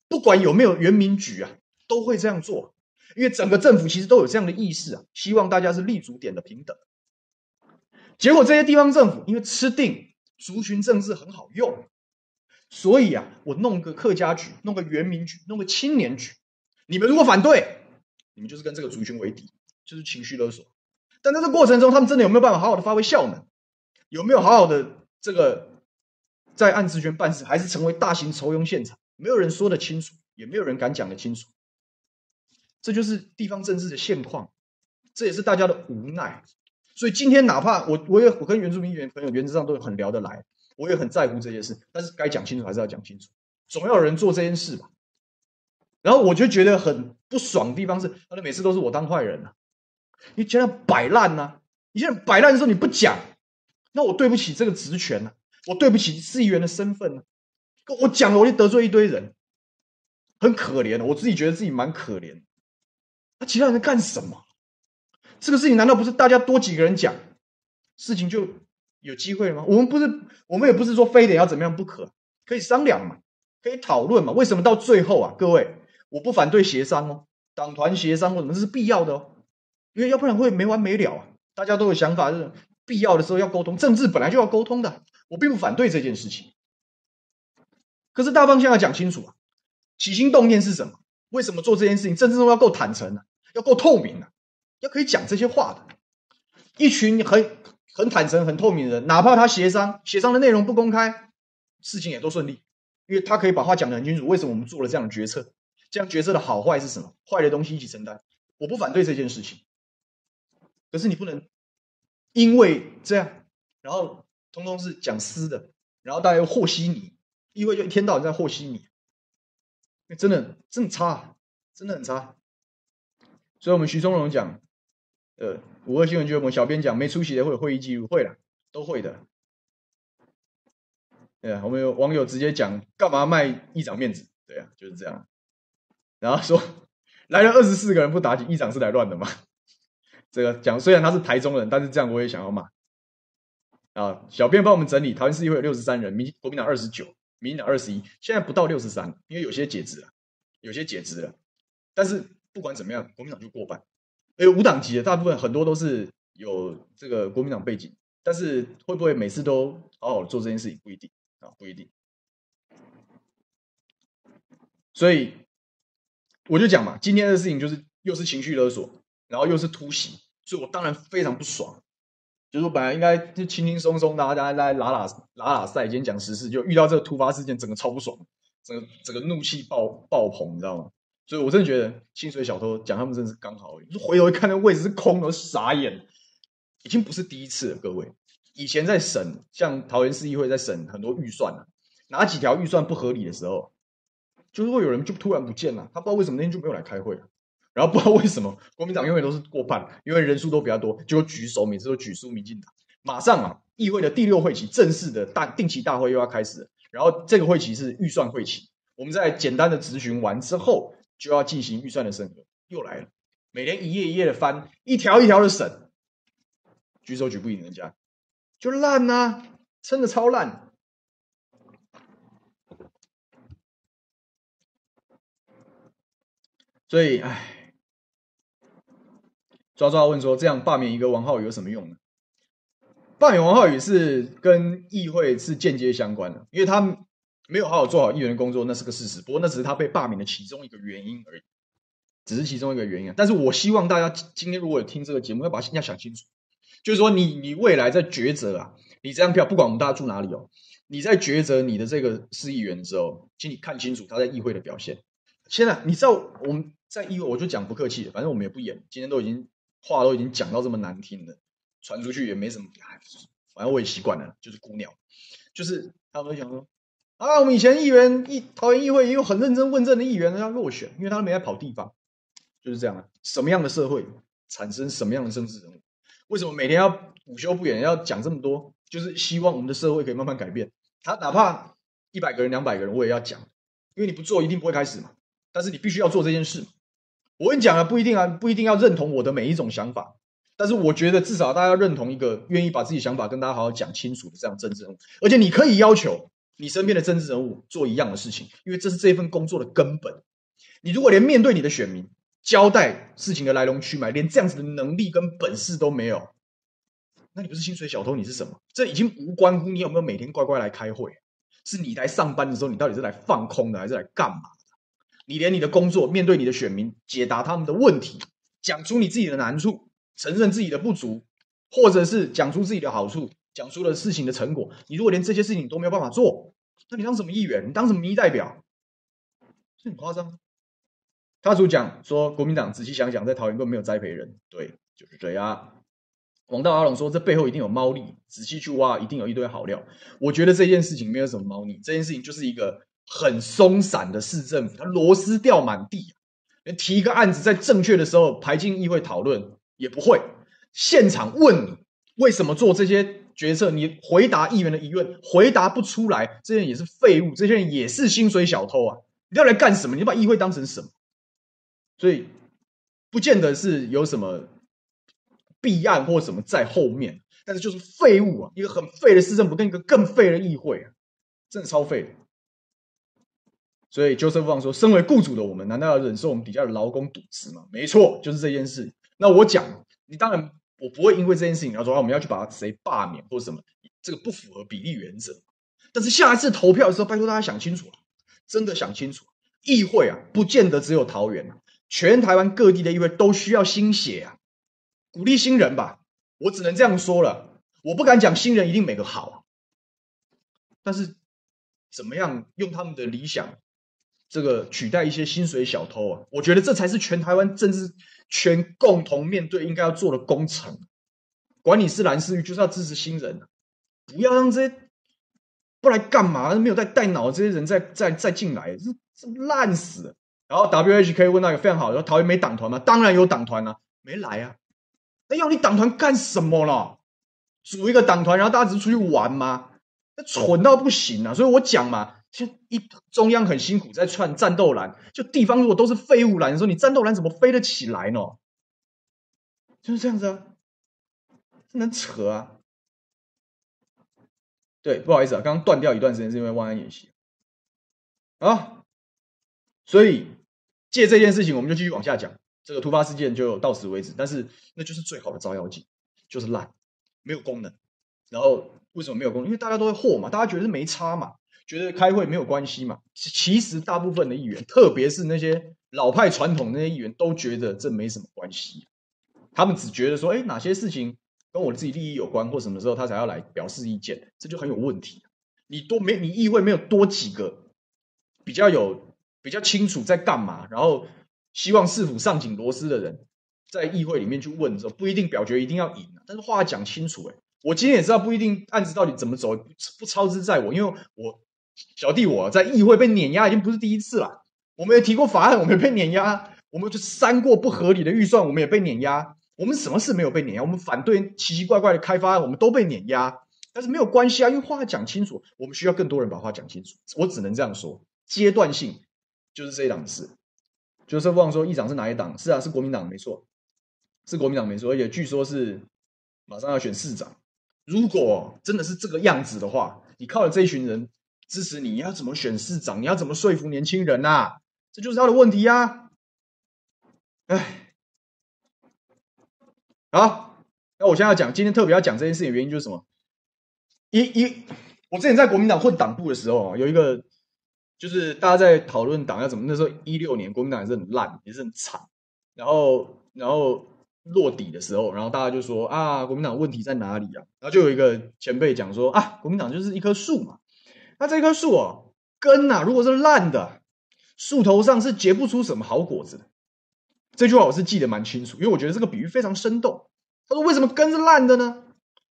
不管有没有原民局啊，都会这样做，因为整个政府其实都有这样的意识啊，希望大家是立足点的平等。结果这些地方政府因为吃定族群政治很好用，所以啊，我弄个客家局，弄个原民局，弄个青年局，你们如果反对，你们就是跟这个族群为敌，就是情绪勒索。但在这过程中，他们真的有没有办法好好的发挥效能？有没有好好的这个在按职权办事，还是成为大型酬庸现场？没有人说得清楚，也没有人敢讲得清楚。这就是地方政治的现况，这也是大家的无奈。所以今天哪怕我我也我跟原住民议员朋友原则上都很聊得来，我也很在乎这件事，但是该讲清楚还是要讲清楚，总要有人做这件事吧。然后我就觉得很不爽的地方是，他的每次都是我当坏人啊，你竟然摆烂呐！你现在摆烂的时候你不讲，那我对不起这个职权啊，我对不起市议员的身份啊，我讲了我就得罪一堆人，很可怜的，我自己觉得自己蛮可怜。那其他人在干什么？这个事情难道不是大家多几个人讲，事情就有机会了吗？我们不是，我们也不是说非得要怎么样不可，可以商量嘛，可以讨论嘛。为什么到最后啊，各位，我不反对协商哦，党团协商或什么这是必要的哦，因为要不然会没完没了啊。大家都有想法，是必要的时候要沟通，政治本来就要沟通的，我并不反对这件事情。可是大方向要讲清楚啊，起心动念是什么？为什么做这件事情？政治中要够坦诚啊，要够透明啊。要可以讲这些话的，一群很很坦诚、很透明的人，哪怕他协商，协商的内容不公开，事情也都顺利，因为他可以把话讲得很清楚。为什么我们做了这样的决策？这样决策的好坏是什么？坏的东西一起承担。我不反对这件事情，可是你不能因为这样，然后通通是讲私的，然后大家又和稀泥，议会就一天到晚在和稀泥，真的真的差，真的很差。所以，我们徐宗荣讲。呃，五二新闻局我们小编讲没出席的会有会议记录，会了，都会的。对啊，我们有网友直接讲，干嘛卖议长面子？对啊，就是这样。然后说来了二十四个人不打紧，议长是来乱的吗？这个讲虽然他是台中人，但是这样我也想要骂。啊，小编帮我们整理，台湾市议会有六十三人，民国民党二十九，民进党二十一，现在不到六十三，因为有些解职了，有些解职了。但是不管怎么样，国民党就过半。有无党籍的，大部分很多都是有这个国民党背景，但是会不会每次都好好做这件事情，不一定啊，不一定。所以我就讲嘛，今天的事情就是又是情绪勒索，然后又是突袭，所以我当然非常不爽。就是我本来应该就轻轻松松，大家来拉拉拉拉赛，今天讲时事，就遇到这个突发事件，整个超不爽，整个整个怒气爆爆棚，你知道吗？所以，我真的觉得薪水小偷讲他们真的是刚好而已。回头一看，那位置是空的，傻眼。已经不是第一次了，各位。以前在审，像桃园市议会在审很多预算啊，哪几条预算不合理的时候，就是会有人就突然不见了，他不知道为什么那天就没有来开会。然后不知道为什么国民党永远都是过半，因为人数都比较多，就举手每次都举输民进党。马上啊，议会的第六会期正式的大定期大会又要开始，然后这个会期是预算会期，我们在简单的咨询完之后。就要进行预算的审核，又来了，每天一页一页的翻，一条一条的审，举手举不赢人家，就烂呐、啊，真的超烂。所以，哎，抓抓问说，这样罢免一个王浩宇有什么用呢？罢免王浩宇是跟议会是间接相关的，因为他没有好好做好议员工作，那是个事实。不过那只是他被罢免的其中一个原因而已，只是其中一个原因。但是我希望大家今天如果有听这个节目，要把要想清楚，就是说你你未来在抉择啊，你这张票不管我们大家住哪里哦，你在抉择你的这个市议员的时候，请你看清楚他在议会的表现。现在你知道我们。在议会，我就讲不客气，反正我们也不演。今天都已经话都已经讲到这么难听了，传出去也没什么。反正我也习惯了，就是孤鸟。就是他们都讲说啊，我们以前议员议桃园议会也有很认真问政的议员要落选，因为他没在跑地方。就是这样啊。什么样的社会产生什么样的政治人物？为什么每天要午休不演要讲这么多？就是希望我们的社会可以慢慢改变。他哪怕一百个人、两百个人，我也要讲，因为你不做，一定不会开始嘛。但是你必须要做这件事。我跟你讲啊，不一定啊，不一定要认同我的每一种想法，但是我觉得至少大家要认同一个愿意把自己想法跟大家好好讲清楚的这样政治人物，而且你可以要求你身边的政治人物做一样的事情，因为这是这份工作的根本。你如果连面对你的选民交代事情的来龙去脉，连这样子的能力跟本事都没有，那你不是薪水小偷，你是什么？这已经无关乎你有没有每天乖乖来开会，是你来上班的时候，你到底是来放空的还是来干嘛的？你连你的工作，面对你的选民，解答他们的问题，讲出你自己的难处，承认自己的不足，或者是讲出自己的好处，讲出了事情的成果。你如果连这些事情都没有办法做，那你当什么议员？你当什么民意代表？这很夸张。他主讲说，国民党仔细想想，在桃园根本没有栽培人，对，就是这样。王道阿龙说，这背后一定有猫腻，仔细去挖，一定有一堆好料。我觉得这件事情没有什么猫腻，这件事情就是一个。很松散的市政府，他螺丝掉满地，连提一个案子在正确的时候排进议会讨论也不会。现场问你为什么做这些决策，你回答议员的疑问回答不出来，这些人也是废物，这些人也是薪水小偷啊！你要来干什么？你把议会当成什么？所以不见得是有什么弊案或什么在后面，但是就是废物啊！一个很废的市政府跟一个更废的议会啊，真的超废的。所以，Joseph 说：“身为雇主的我们，难道要忍受我们底下的劳工渎职吗？”没错，就是这件事。那我讲，你当然我不会因为这件事情，然后说，我们要去把谁罢免或者什么，这个不符合比例原则。但是下一次投票的时候，拜托大家想清楚，真的想清楚，议会啊，不见得只有桃园啊，全台湾各地的议会都需要新血啊，鼓励新人吧。我只能这样说了，我不敢讲新人一定每个好，但是怎么样用他们的理想。这个取代一些薪水小偷啊，我觉得这才是全台湾政治全共同面对应该要做的工程。管你是蓝是绿，就是要支持新人，不要让这些不来干嘛，没有带带脑的这些人再再再进来，这这烂死。然后 WHK 问到一个非常好的，说桃园没党团吗？当然有党团啊，没来啊。那要你党团干什么了？组一个党团，然后大家只是出去玩吗？那蠢到不行啊！所以我讲嘛。就一中央很辛苦在串战斗蓝，就地方如果都是废物蓝的时候，你战斗蓝怎么飞得起来呢？就是这样子啊，这能扯啊？对，不好意思啊，刚刚断掉一段时间是因为万安演习啊，所以借这件事情，我们就继续往下讲。这个突发事件就到此为止，但是那就是最好的照妖镜，就是烂，没有功能。然后为什么没有功能？因为大家都会货嘛，大家觉得是没差嘛。觉得开会没有关系嘛？其实大部分的议员，特别是那些老派传统那些议员，都觉得这没什么关系。他们只觉得说，哎，哪些事情跟我自己利益有关，或什么时候他才要来表示意见，这就很有问题。你多没你议会没有多几个比较有比较清楚在干嘛，然后希望市府上紧螺丝的人，在议会里面去问的时候，不一定表决一定要赢，但是话要讲清楚。哎，我今天也知道不一定案子到底怎么走，不操之在我，因为我。小弟我在议会被碾压已经不是第一次了。我们也提过法案，我们也被碾压；我们就删过不合理的预算，我们也被碾压。我们什么事没有被碾压？我们反对奇奇怪怪的开发案，我们都被碾压。但是没有关系啊，因为话讲清楚，我们需要更多人把话讲清楚。我只能这样说，阶段性就是这一档子事，就是忘说议长是哪一党？是啊，是国民党，没错，是国民党没错，而且据说是马上要选市长。如果真的是这个样子的话，你靠着这一群人支持你，你要怎么选市长？你要怎么说服年轻人呐？这就是他的问题呀！哎，好，那我现在要讲，今天特别要讲这件事情的原因就是什么？一一，我之前在国民党混党部的时候，有一个。就是大家在讨论党要怎么，那时候一六年国民党也是很烂，也是很惨，然后然后落底的时候，然后大家就说啊，国民党问题在哪里啊？然后就有一个前辈讲说啊，国民党就是一棵树嘛，那这棵树哦，根呐、啊，如果是烂的，树头上是结不出什么好果子的。这句话我是记得蛮清楚，因为我觉得这个比喻非常生动。他说为什么根是烂的呢？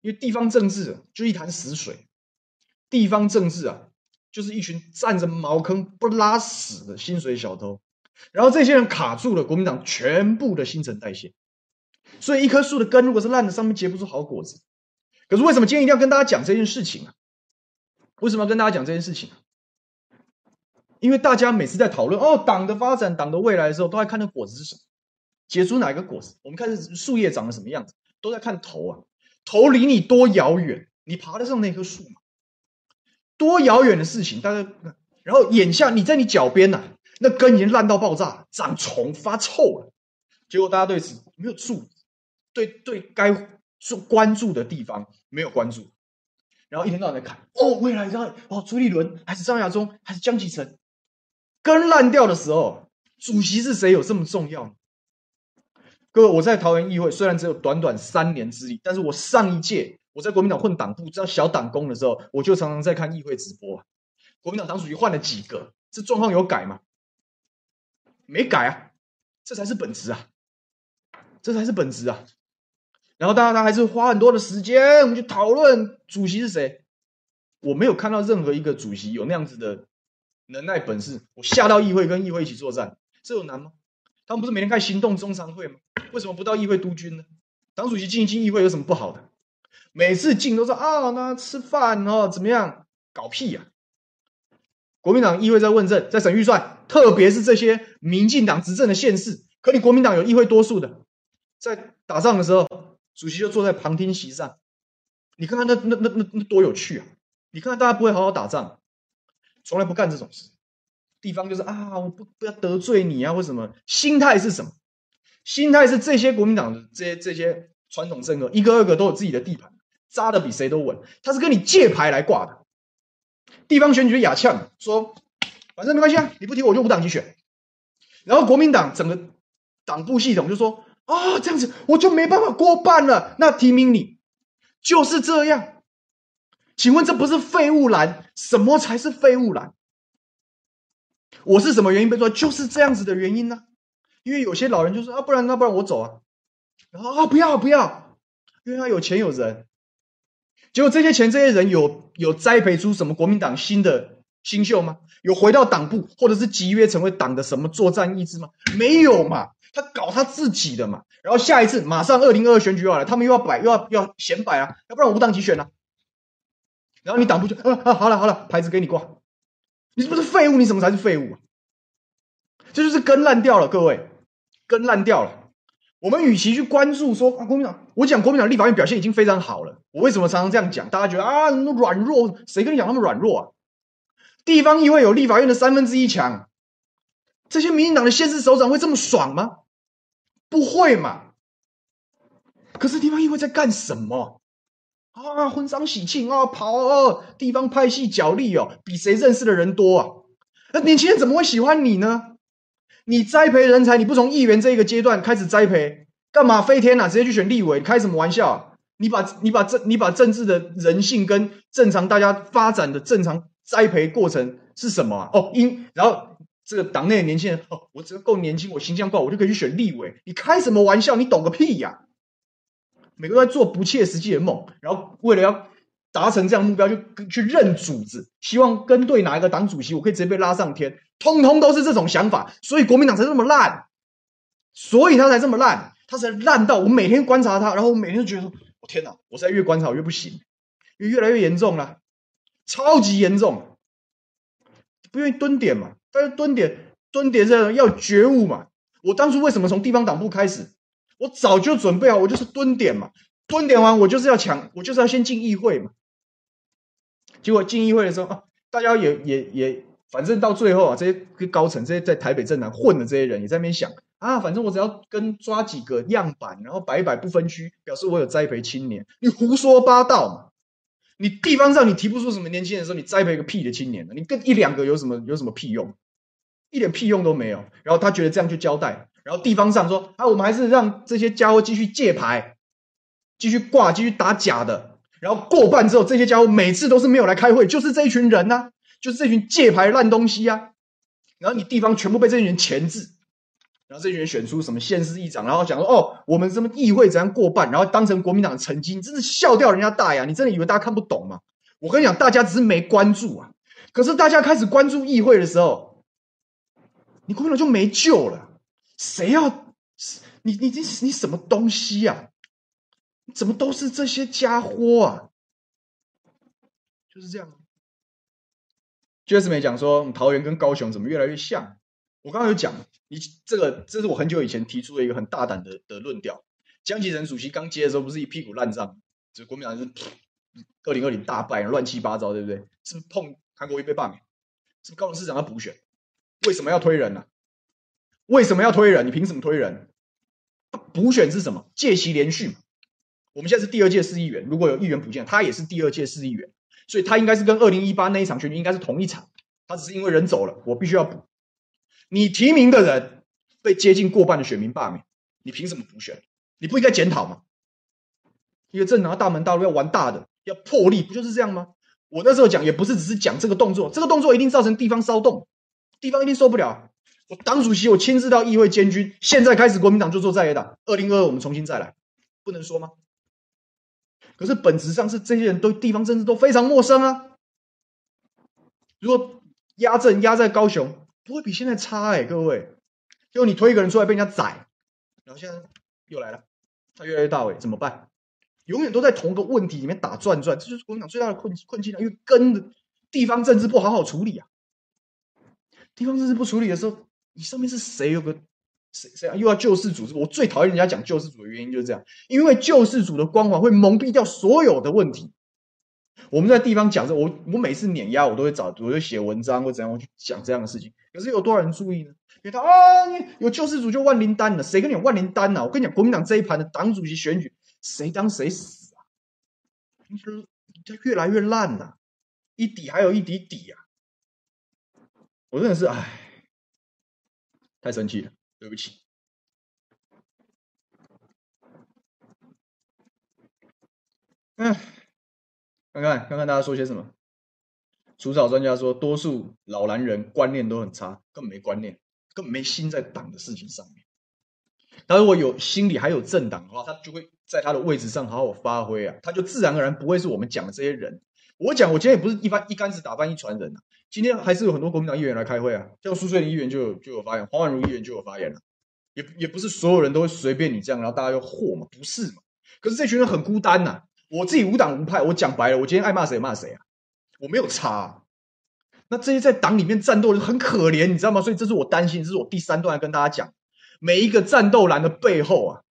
因为地方政治就一潭死水，地方政治啊。就是一群占着茅坑不拉屎的薪水小偷，然后这些人卡住了国民党全部的新陈代谢，所以一棵树的根如果是烂的，上面结不出好果子。可是为什么今天一定要跟大家讲这件事情啊？为什么要跟大家讲这件事情？因为大家每次在讨论哦党的发展、党的未来的时候，都在看那果子是什么，结出哪一个果子。我们看树叶长得什么样子，都在看头啊，头离你多遥远，你爬得上那棵树吗？多遥远的事情，大家，然后眼下你在你脚边呐、那根已经烂到爆炸，长虫发臭了。结果大家对此没有注意，对对该关注的地方没有关注，然后一天到晚在看哦，未来让哦朱立伦还是张亚中还是江启臣，根烂掉的时候，主席是谁有这么重要？各位，我在桃园议会虽然只有短短三年之力，但是我上一届。我在国民党混党部，当小党工的时候，我就常常在看议会直播啊。国民党党主席换了几个，这状况有改吗？没改啊，这才是本质啊，这才是本质啊。然后大家他还是花很多的时间，我们去讨论主席是谁。我没有看到任何一个主席有那样子的能耐本事，我下到议会跟议会一起作战，这有难吗？他们不是每天开行动中常会吗？为什么不到议会督军呢？党主席进一进议会有什么不好的？每次进都说啊，那吃饭哦，怎么样？搞屁呀、国民党议会在问政，在审预算，特别是这些民进党执政的县市，可你国民党有议会多数的，在打仗的时候，主席就坐在旁听席上。你看看那那那那那多有趣啊！你看看大家不会好好打仗，从来不干这种事。地方就是啊，我不不要得罪你啊，或什么？心态是什么？心态是这些国民党的这些这些传统政客，一个二个都有自己的地盘。扎的比谁都稳，他是跟你借牌来挂的。地方选举亚呛说，反正没关系啊，你不提我就无党籍选。然后国民党整个党部系统就说、哦，这样子我就没办法过半了。那提名你就是这样，请问这不是废物栏？什么才是废物栏？我是什么原因被抓？就是这样子的原因呢、因为有些老人就说啊，不然那不然我走啊。然后啊，不要不要，因为他有钱有人。结果这些钱，这些人有有栽培出什么国民党新的新秀吗？有回到党部，或者是集约成为党的什么作战意志吗？没有嘛，他搞他自己的嘛。然后下一次马上二零二二选举要来，他们又要摆又要要显摆啊，要不然我无党籍选啊。然后你党部就啊啊好了好了，牌子给你挂，你是不是废物？你什么才是废物啊？这就是根烂掉了，各位，根烂掉了。我们与其去关注说啊，国民党，我讲国民党立法院表现已经非常好了。我为什么常常这样讲？大家觉得啊，软弱，谁跟你讲那么软弱啊？地方议会有立法院的三分之一强，这些民进党的县市首长会这么爽吗？不会嘛。可是地方议会在干什么啊？婚丧喜庆啊，跑啊，地方派系角力哦，比谁认识的人多啊？那年轻人怎么会喜欢你呢？你栽培人才，你不从议员这一个阶段开始栽培，干嘛飞天啊？直接去选立委，你开什么玩笑？你把你把政你把政治的人性跟正常大家发展的正常栽培过程是什么？哦，因然后这个党内的年轻人哦，我只要够年轻，我形象够，我就可以去选立委。你开什么玩笑？你懂个屁呀！每个人在做不切实际的梦，然后为了要。达成这样目标，就去认主子，希望跟对哪一个党主席，我可以直接被拉上天，通通都是这种想法，所以国民党才这么烂，所以他才这么烂，他才烂到我每天观察他，然后我每天都觉得说，我天哪，我现在越观察越不行，越越来越严重了，超级严重，不愿意蹲点嘛，但是蹲点，蹲点这要觉悟嘛。我当初为什么从地方党部开始？我早就准备好，我就是蹲点嘛。蹲点完，我就是要抢，我就是要先进议会嘛。结果进议会的时候啊，大家也也也，反正到最后啊，这些高层、这些在台北政坛混的这些人也在那边想啊，反正我只要跟抓几个样板，然后摆一摆不分区，表示我有栽培青年。你胡说八道嘛！你地方上你提不出什么年轻人的时候，你栽培个屁的青年呢？你跟一两个有什么有什么屁用？一点屁用都没有。然后他觉得这样就交代。然后地方上说啊，我们还是让这些家伙继续借牌，继续挂，继续打假的。然后过半之后，这些家伙每次都是没有来开会，就是这一群人呐、啊，就是这群借牌烂东西啊。然后你地方全部被这群人钳制，然后这群人选出什么县市议长，然后讲说哦，我们什么议会怎样过半，然后当成国民党的成绩，你真是笑掉人家大牙！你真的以为大家看不懂吗？我跟你讲，大家只是没关注啊。可是大家开始关注议会的时候，你国民党就没救了。谁要你？你你你什么东西呀、啊？怎么都是这些家伙啊？就是这样。就是没讲说桃园跟高雄怎么越来越像。我刚刚有讲，你这个这是我很久以前提出的一个很大胆的的论调。江启臣主席刚接的时候，不是一屁股烂账，就国民党是二零二零大败，乱七八糟，对不对？是不是碰韩国瑜被罢免？是不是高雄市长要补选？为什么要推人呢、啊？为什么要推人？你凭什么推人？补选是什么？届期连续。我们现在是第二届市议员，如果有议员补进，他也是第二届市议员，所以他应该是跟二零一八那一场选举应该是同一场。他只是因为人走了，我必须要补。你提名的人被接近过半的选民罢免，你凭什么补选？你不应该检讨吗？一个政党大门大路要玩大的，要破例，不就是这样吗？我那时候讲也不是只是讲这个动作，这个动作一定造成地方骚动，地方一定受不了。我党主席，我亲自到议会监军。现在开始，国民党就做在野党。二零二二，我们重新再来，不能说吗？可是本质上是这些人对地方政治都非常陌生啊。如果压阵压在高雄，不会比现在差哎，各位。就你推一个人出来被人家宰，然后现在又来了，他越来越大尾，怎么办？永远都在同一个问题里面打转转，这就是国民党最大的困困境啊！因为根的地方政治不好好处理啊，地方政治不处理的时候。你上面是谁？有个谁谁啊？又要救世主？我最讨厌人家讲救世主的原因就是这样，因为救世主的光环会蒙蔽掉所有的问题。我们在地方讲这，我我每次碾压，我都会找，我就写文章或怎样，我去讲这样的事情。可是有多少人注意呢？因为他啊，有救世主就万灵丹了，谁跟你有万灵丹呢？我跟你讲，国民党这一盘的党主席选举，谁当谁死啊？你说他越来越烂了，一底还有一底底啊！我真的是唉。太生气了，对不起。嗯，看看看看大家说些什么。除草专家说，多数老男人观念都很差，根本没观念，根本没心在党的事情上面。他如果有心里还有政党的话，他就会在他的位置上好好发挥啊，他就自然而然不会是我们讲的这些人。我讲，我今天也不是一般一竿子打翻一船人啊。今天还是有很多国民党议员来开会啊，像苏翠玲议员就有就有发言，黄婉如议员就有发言了。也也不是所有人都会随便你这样，然后大家就和嘛，不是嘛？可是这群人很孤单呐、啊。我自己无党无派，我讲白了，我今天爱骂谁骂谁啊，我没有差、那这些在党里面战斗的很可怜，你知道吗？所以这是我担心，这是我第三段跟大家讲，每一个战斗蓝的背后啊，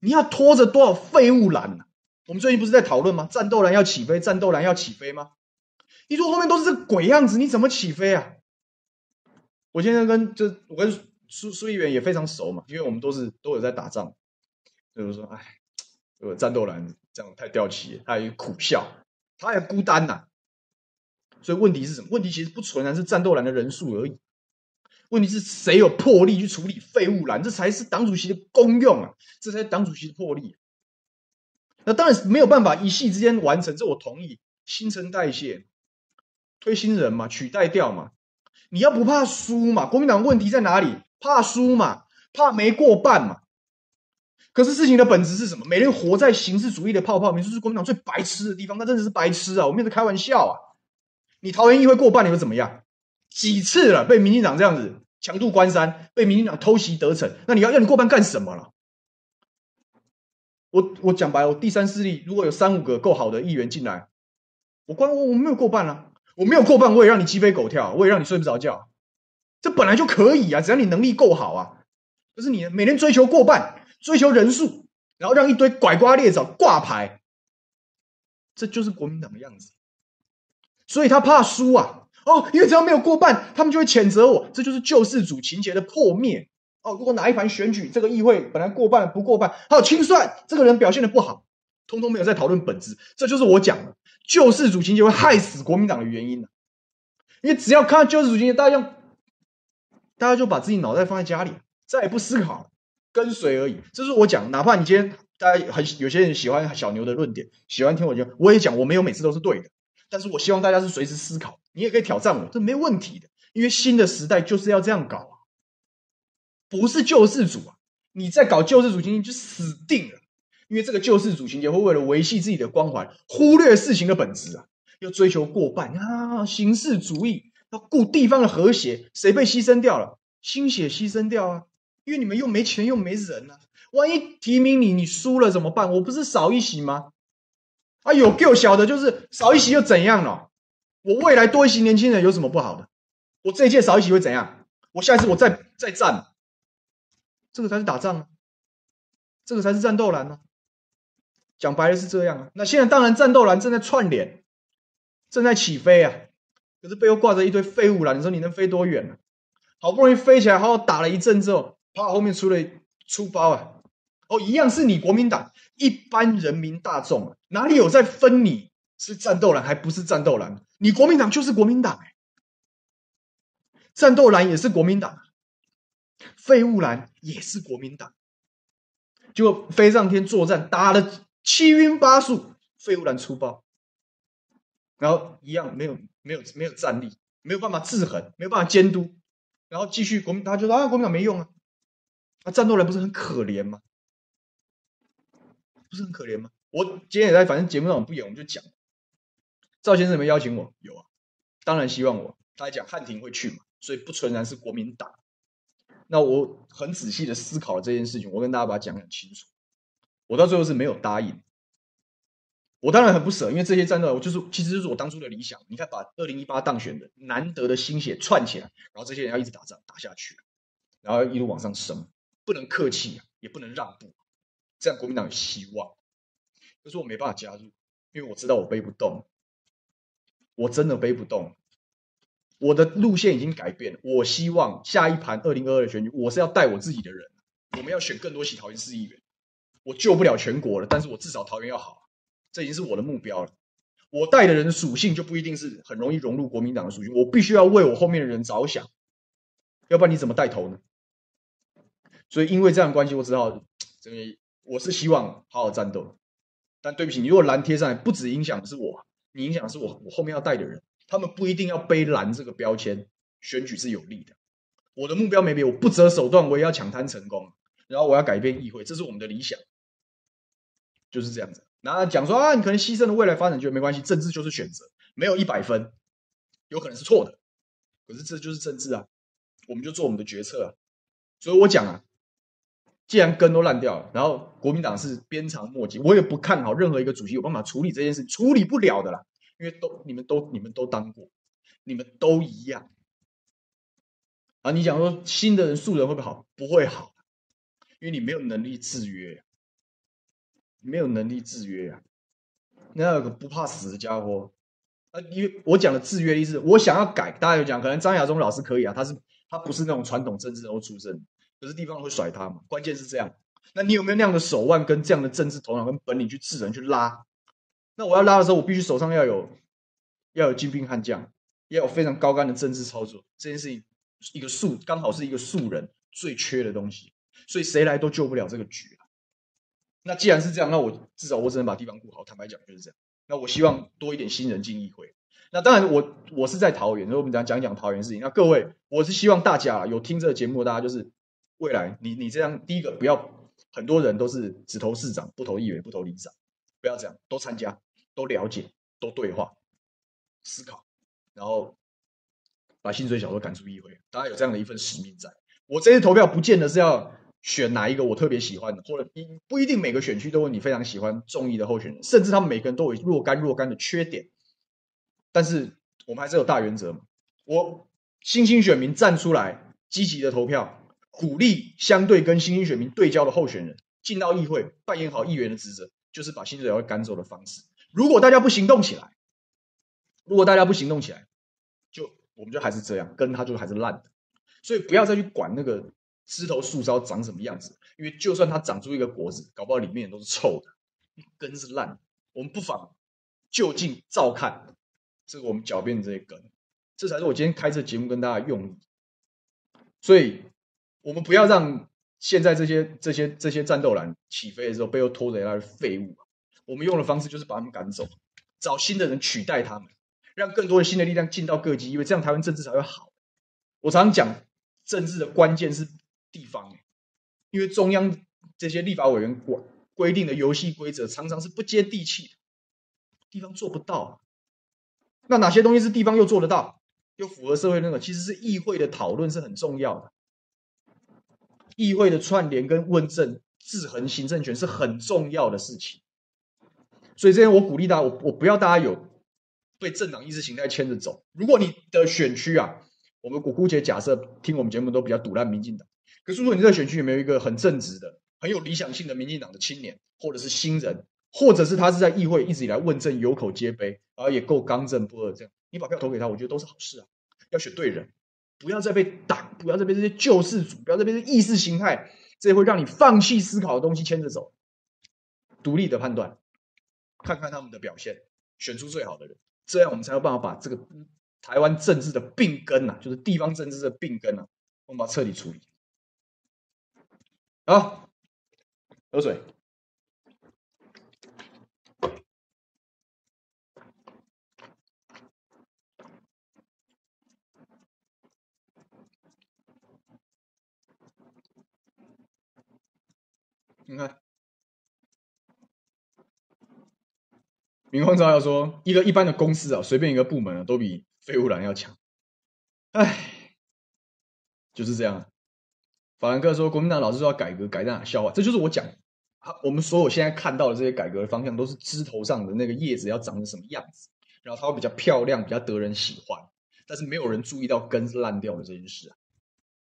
你要拖着多少废物蓝呢、啊？我们最近不是在讨论吗？战斗蓝要起飞，战斗蓝要起飞吗？你说后面都是这鬼样子，你怎么起飞啊？我现在跟就我跟苏苏议员也非常熟嘛，因为我们都是都有在打仗，就是说，哎，这个战斗蓝这样太掉漆，他也苦笑，他也孤单呐、啊。所以问题是什么？问题其实不纯然是战斗蓝的人数而已，问题是谁有魄力去处理废物蓝，这才是党主席的功用啊，这才是党主席的魄力。那当然没有办法一夕之间完成，这我同意。新陈代谢，推新人嘛，取代掉嘛。你要不怕输嘛？国民党问题在哪里？怕输嘛？怕没过半嘛？可是事情的本质是什么？每天活在形式主义的泡泡里面，就是国民党最白痴的地方。那真的是白痴啊！我没有在开玩笑啊！你桃园议会过半，你会怎么样？几次了？被民进党这样子强渡关山，被民进党偷袭得逞，那你要要你过半干什么了？我我讲白了，我第三势力如果有三五个够好的议员进来，我关我我没有过半啊，我没有过半，我也让你鸡飞狗跳，我也让你睡不着觉。这本来就可以啊，只要你能力够好啊。可是你每天追求过半，追求人数，然后让一堆拐瓜裂枣挂牌，这就是国民党的样子。所以他怕输啊。哦，因为只要没有过半，他们就会谴责我，这就是救世主情节的破灭。哦，如果哪一盘选举这个议会本来过半不过半，还有清算，这个人表现的不好，通通没有在讨论本质，这就是我讲的救世主情节会害死国民党的原因了。因为只要看到救世主情节，大家用，大家就把自己脑袋放在家里，再也不思考了，跟随而已。这是我讲，哪怕你今天大家很有些人喜欢小牛的论点，喜欢听我讲，我也讲，我没有每次都是对的。但是我希望大家是随时思考，你也可以挑战我，这没问题的。因为新的时代就是要这样搞啊，不是救世主啊！你在搞救世主情节就死定了，因为这个救世主情节会为了维系自己的光环，忽略事情的本质啊，要追求过半啊，形式主义，要顾地方的和谐，谁被牺牲掉了？心血牺牲掉啊！因为你们又没钱又没人啊，万一提名你，你输了怎么办？我不是少一席吗？啊，有够小的，就是少一席又怎样了？我未来多一席年轻人有什么不好的？我这一届少一席会怎样？我下一次我再再战，这个才是打仗啊，这个才是战斗蓝呢。讲白了是这样啊。那现在当然战斗蓝正在串联，正在起飞啊，可是背后挂着一堆废物蓝，你说你能飞多远呢？好不容易飞起来，好好打了一阵之后，怕后面出了出包啊。哦，一样是你国民党，一般人民大众啊哪里有在分你是战斗蓝还不是战斗蓝？你国民党就是国民党，战斗蓝也是国民党，废物蓝也是国民党，就飞上天作战打得七晕八素，废物蓝出包，然后一样没有没有没有战力，没有办法制衡，没有办法监督，然后继续国民党就说啊国民党没用啊，啊战斗蓝不是很可怜吗？不是很可怜吗？我今天也在，反正节目上我不演，我们就讲。赵先生有没有邀请我？有啊，当然希望我。他还讲汉庭会去嘛，所以不纯然是国民党。那我很仔细的思考了这件事情，我跟大家把它讲很清楚。我到最后是没有答应。我当然很不舍，因为这些战斗，我就是其实就是我当初的理想。你看，把二零一八当选的难得的心血串起来，然后这些人要一直打仗打下去，然后一路往上升，不能客气，也不能让步。这样国民党有希望，可是我没办法加入，因为我知道我背不动，我真的背不动。我的路线已经改变了。我希望下一盘二零二二的选举，我是要带我自己的人，我们要选更多喜桃园市议员。我救不了全国了，但是我至少桃园要好，这已经是我的目标了。我带的人的属性就不一定是很容易融入国民党的属性，我必须要为我后面的人着想，要不然你怎么带头呢？所以因为这样关系，我只好这个。我是希望好好战斗，但对不起，你如果蓝贴上来，不只影响的是我，你影响的是我我后面要带的人，他们不一定要背蓝这个标签，选举是有利的。我的目标没变，我不择手段，我也要抢滩成功，然后我要改变议会，这是我们的理想，就是这样子。然后讲说啊，你可能牺牲了未来发展，觉得没关系，政治就是选择，没有一百分，有可能是错的，可是这就是政治啊，我们就做我们的决策啊。所以我讲啊。既然根都烂掉了，然后国民党是鞭长莫及，我也不看好任何一个主席有办法处理这件事，处理不了的啦，因为都你们都你们都当过，你们都一样。啊，你讲说新的人素人会不会好？不会好，因为你没有能力制约，没有能力制约啊。那有个不怕死的家伙，啊，因为我讲的制约的意思，我想要改，大家有讲，可能张亚中老师可以啊，他是他不是那种传统政治人物出身。可是地方会甩他嘛？关键是这样，那你有没有那样的手腕跟这样的政治头脑跟本领去治人去拉？那我要拉的时候，我必须手上要有要有精兵悍将，要有非常高干的政治操作。这件事情一个素刚好是一个素人最缺的东西，所以谁来都救不了这个局啊。那既然是这样，那我至少我只能把地方顾好。坦白讲就是这样。那我希望多一点新人进议会。那当然我，我我是在桃园，所以我们讲讲讲桃园事情。那各位，我是希望大家有听这个节目，大家就是。未来，你你这样，第一个不要很多人都是只投市长，不投议员，不投里长，不要这样，都参加，都了解，都对话，思考，然后把薪水小偷赶出议会。大家有这样的一份使命在。我这次投票不见得是要选哪一个我特别喜欢的，或者不一定每个选区都有你非常喜欢中意的候选人，甚至他们每个人都有若干若干的缺点。但是我们还是有大原则嘛。我新兴选民站出来，积极的投票，鼓励相对跟新兴选民对焦的候选人进到议会，扮演好议员的职责，就是把新社会赶走的方式。如果大家不行动起来，如果大家不行动起来，就我们就还是这样，跟他就还是烂的。所以不要再去管那个枝头树梢长什么样子，因为就算它长出一个果子，搞不好里面都是臭的，根是烂的。我们不妨就近照看这个我们狡辩的这些根，这才是我今天开这节目跟大家用意。所以，我们不要让现在这些这些这些战斗蓝起飞的时候背后拖着一大堆废物。我们用的方式就是把他们赶走，找新的人取代他们，让更多的新的力量进到各级，因为这样台湾政治才会好。我常常讲，政治的关键是地方，因为中央这些立法委员规规定的游戏规则常常是不接地气的，地方做不到。那哪些东西是地方又做得到，又符合社会认可？其实是议会的讨论是很重要的，议会的串联跟问政、制衡行政权是很重要的事情。所以这边我鼓励大家，我我不要大家有被政党意识形态牵着走。如果你的选区啊，我们我姑且假设听我们节目都比较赌烂民进党，可是如果你这个选区有没有一个很正直的、很有理想性的民进党的青年，或者是新人，或者是他是在议会一直以来问政有口皆碑，然后也够刚正不阿这样，你把票投给他，我觉得都是好事啊。要选对人，不要再被党，不要再被这些救世主，不要再被这些意识形态这些会让你放弃思考的东西牵着走，独立的判断。看看他们的表现，选出最好的人，这样我们才有办法把这个台湾政治的病根呐、啊，就是地方政治的病根呐、啊，我们把它彻底处理。好，喝水。你看。明光照耀说：“一个一般的公司啊，随便一个部门啊，都比废物蓝要强。哎，就是这样。”法兰克说：“国民党老是说要改革，改在哪？笑话，这就是我讲。我们所有现在看到的这些改革的方向，都是枝头上的那个叶子要长成什么样子，然后它会比较漂亮，比较得人喜欢。但是没有人注意到根是烂掉的这件事啊。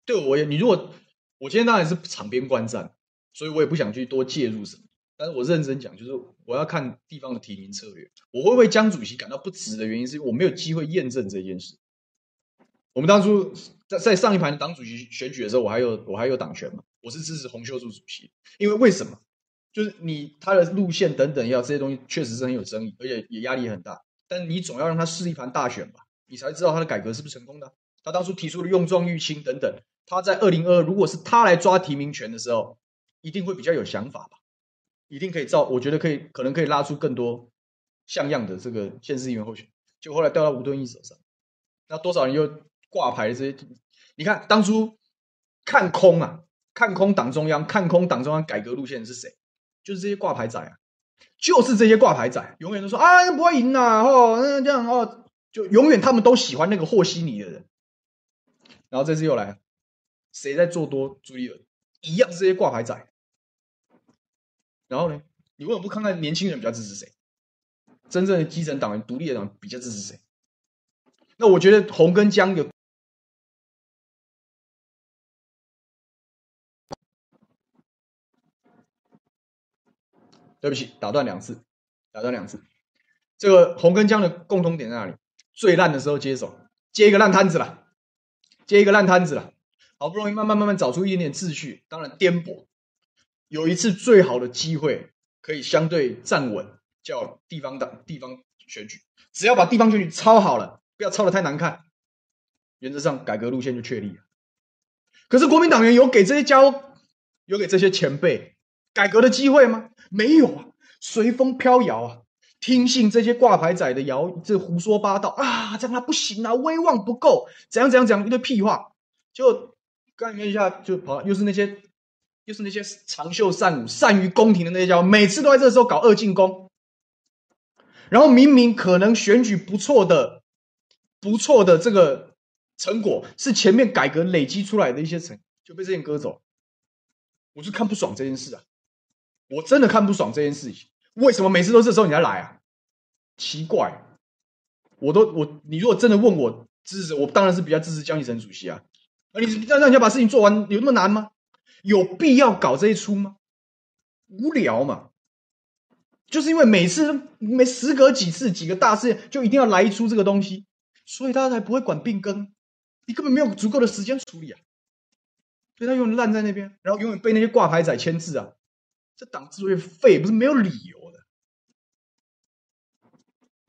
对我也，你如果我今天当然是场边观战，所以我也不想去多介入什么。”但是我认真讲，就是我要看地方的提名策略。我会为江主席感到不值的原因，是因为我没有机会验证这件事。我们当初在在上一盘党主席选举的时候，我还有我还有党权嘛？我是支持洪秀柱主席，因为为什么？就是你他的路线等等要这些东西确实是很有争议，而且也压力很大。但是你总要让他试一盘大选吧，你才知道他的改革是不是成功的。他当初提出的用壮育青等等，他在二零二二如果是他来抓提名权的时候，一定会比较有想法吧。一定可以造，我觉得可以，可能可以拉出更多像样的这个县市议员候选，就后来掉到吴敦义手上，那多少人又挂牌这些？你看当初看空啊，看空党中央，看空党中央改革路线是谁？就是这些挂牌仔啊，就是这些挂牌仔，永远都说啊不会赢呐，哦，那这样哦，就永远他们都喜欢那个和稀泥的人。然后这次又来，谁在做多朱立伦？一样是这些挂牌仔。然后呢？你为什么不看看年轻人比较支持谁？真正的基层党员、独立的党比较支持谁？那我觉得洪跟江有，对不起，打断两次，打断两次。这个洪跟江的共同点在哪里？最烂的时候接手，接一个烂摊子了，接一个烂摊子了，好不容易慢慢慢慢找出一点点秩序，当然颠簸。有一次最好的机会，可以相对站稳，叫地方党地方选举，只要把地方选举操好了，不要操得太难看，原则上改革路线就确立了。可是国民党员有给这些家伙，有给这些前辈改革的机会吗？没有啊，随风飘摇啊，听信这些挂牌仔的谣，这胡说八道啊，这样他不行啊，威望不够，怎样怎样讲一堆屁话，就干一下就跑，又是那些。就是那些长袖善舞、善于宫廷的那些家伙，每次都在这个时候搞二进宫，然后明明可能选举不错的、不错的这个成果，是前面改革累积出来的一些成，就被这些割走。我就看不爽这件事啊！我真的看不爽这件事情。为什么每次都这时候你才来啊？奇怪，我都我你如果真的问我支持，我当然是比较支持江启臣主席啊。而你让让人家把事情做完，有那么难吗？有必要搞这一出吗？无聊嘛。就是因为每次每时隔几次几个大事件，就一定要来一出这个东西，所以他才不会管病根。你根本没有足够的时间处理啊，所以他永远烂在那边，然后永远被那些挂牌仔牵制啊。这党之所以废，不是没有理由的。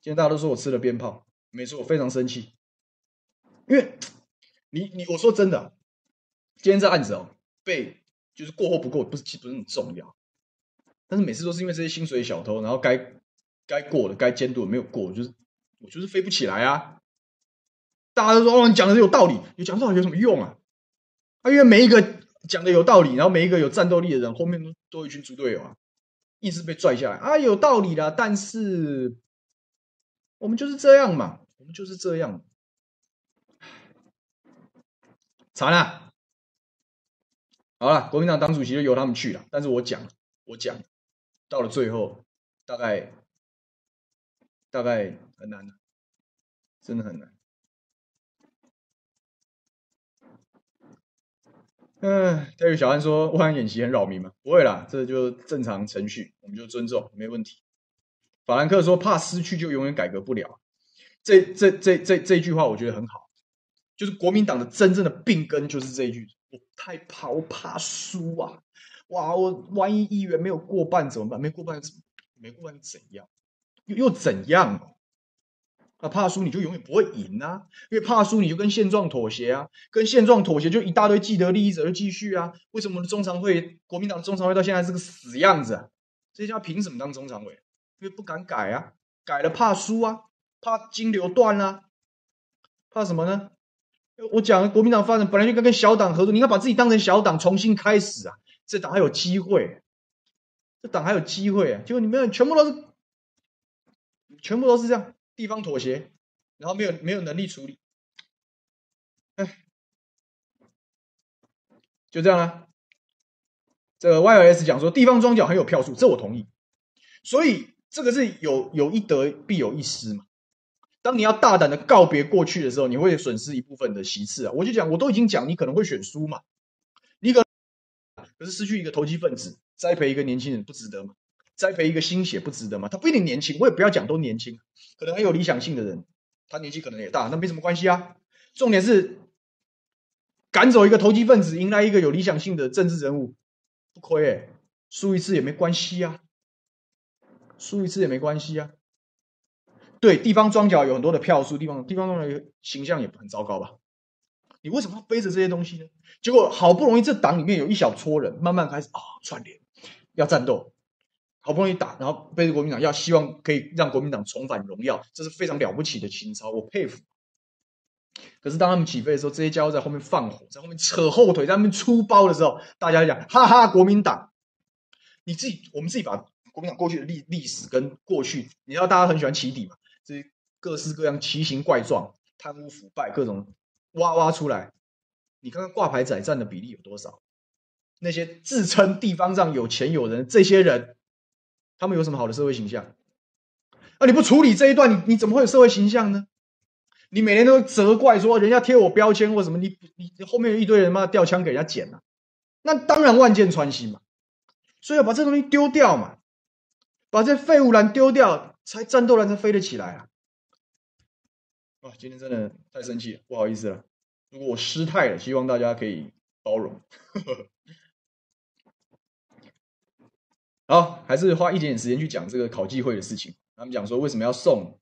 今天大家都说我吃了鞭炮，没错，我非常生气，因为你你我说真的，今天这案子哦，被就是过或不过，不是其实不是很重要，但是每次都是因为这些薪水小偷，然后该该过的该监督的没有过，就是我就是飞不起来啊。大家都说哦，你讲的有道理，你讲道理有什么用啊？因为每一个讲的有道理，然后每一个有战斗力的人，后面都都有一群猪队友啊，一直被拽下来啊，有道理啦，但是我们就是这样嘛，我们就是这样。惨了，好了，国民党党主席就由他们去了，但是我讲，我讲，到了最后，大概大概很难，真的很难。嗯，戴宇小安说，万安演习很扰民吗？不会啦，这就正常程序，我们就尊重，没问题。法兰克说，怕失去就永远改革不了。这这这这这句话我觉得很好，就是国民党的真正的病根就是这一句，太怕，我怕输啊！哇，我万一议员没有过半怎么办？没过半，没过半怎样？又又怎样？那怕输你就永远不会赢啊，因为怕输你就跟现状妥协啊，跟现状妥协就一大堆既得利益者就继续啊。为什么中常会国民党中常会到现在是个死样子啊？这家凭什么当中常委？因为不敢改啊，改了怕输啊，怕金流断啊，怕什么呢？我讲国民党发展本来就该跟小党合作，你应该把自己当成小党重新开始啊，这党还有机会，这党还有机会啊，结果你们全部都是，全部都是这样。地方妥协，然后没有没有能力处理，哎，就这样啊。这个 YLS 讲说地方庄脚很有票数，这我同意。所以这个是有有一得必有一失嘛。当你要大胆的告别过去的时候，你会损失一部分的席次啊。我就讲，我都已经讲，你可能会选输嘛。你可可是失去一个投机分子，栽培一个年轻人，不值得吗？栽培一个新血不值得吗？他不一定年轻，我也不要讲都年轻，可能很有理想性的人，他年纪可能也大，那没什么关系啊。重点是赶走一个投机分子，迎来一个有理想性的政治人物，不亏诶、欸，输一次也没关系啊，输一次也没关系啊。对，地方庄脚有很多的票数，地方地方庄脚形象也很糟糕吧？你为什么要背着这些东西呢？结果好不容易这党里面有一小撮人慢慢开始啊、串联，要战斗。好不容易打，然后背着国民党要希望可以让国民党重返荣耀，这是非常了不起的情操，我佩服。可是当他们起飞的时候，这些家伙在后面放火，在后面扯后腿，在后面出包的时候，大家讲哈哈，国民党，你自己我们自己把国民党过去的历历史跟过去，你知道大家很喜欢起底嘛？这各式各样奇形怪状、贪污腐败各种挖挖出来，你看看挂牌仔占的比例有多少？那些自称地方上有钱有人这些人。他们有什么好的社会形象？啊，你不处理这一段，你你怎么会有社会形象呢？你每天都责怪说人家贴我标签或什么，你你后面有一堆人嘛，吊枪给人家捡了，那当然万箭穿心嘛。所以要把这东西丢掉嘛，把这废物篮丢掉，才战斗蓝才飞得起来啊！哇，今天真的太生气了，不好意思了。如果我失态了，希望大家可以包容。好，还是花一点点时间去讲这个考机会的事情。他们讲说为什么要送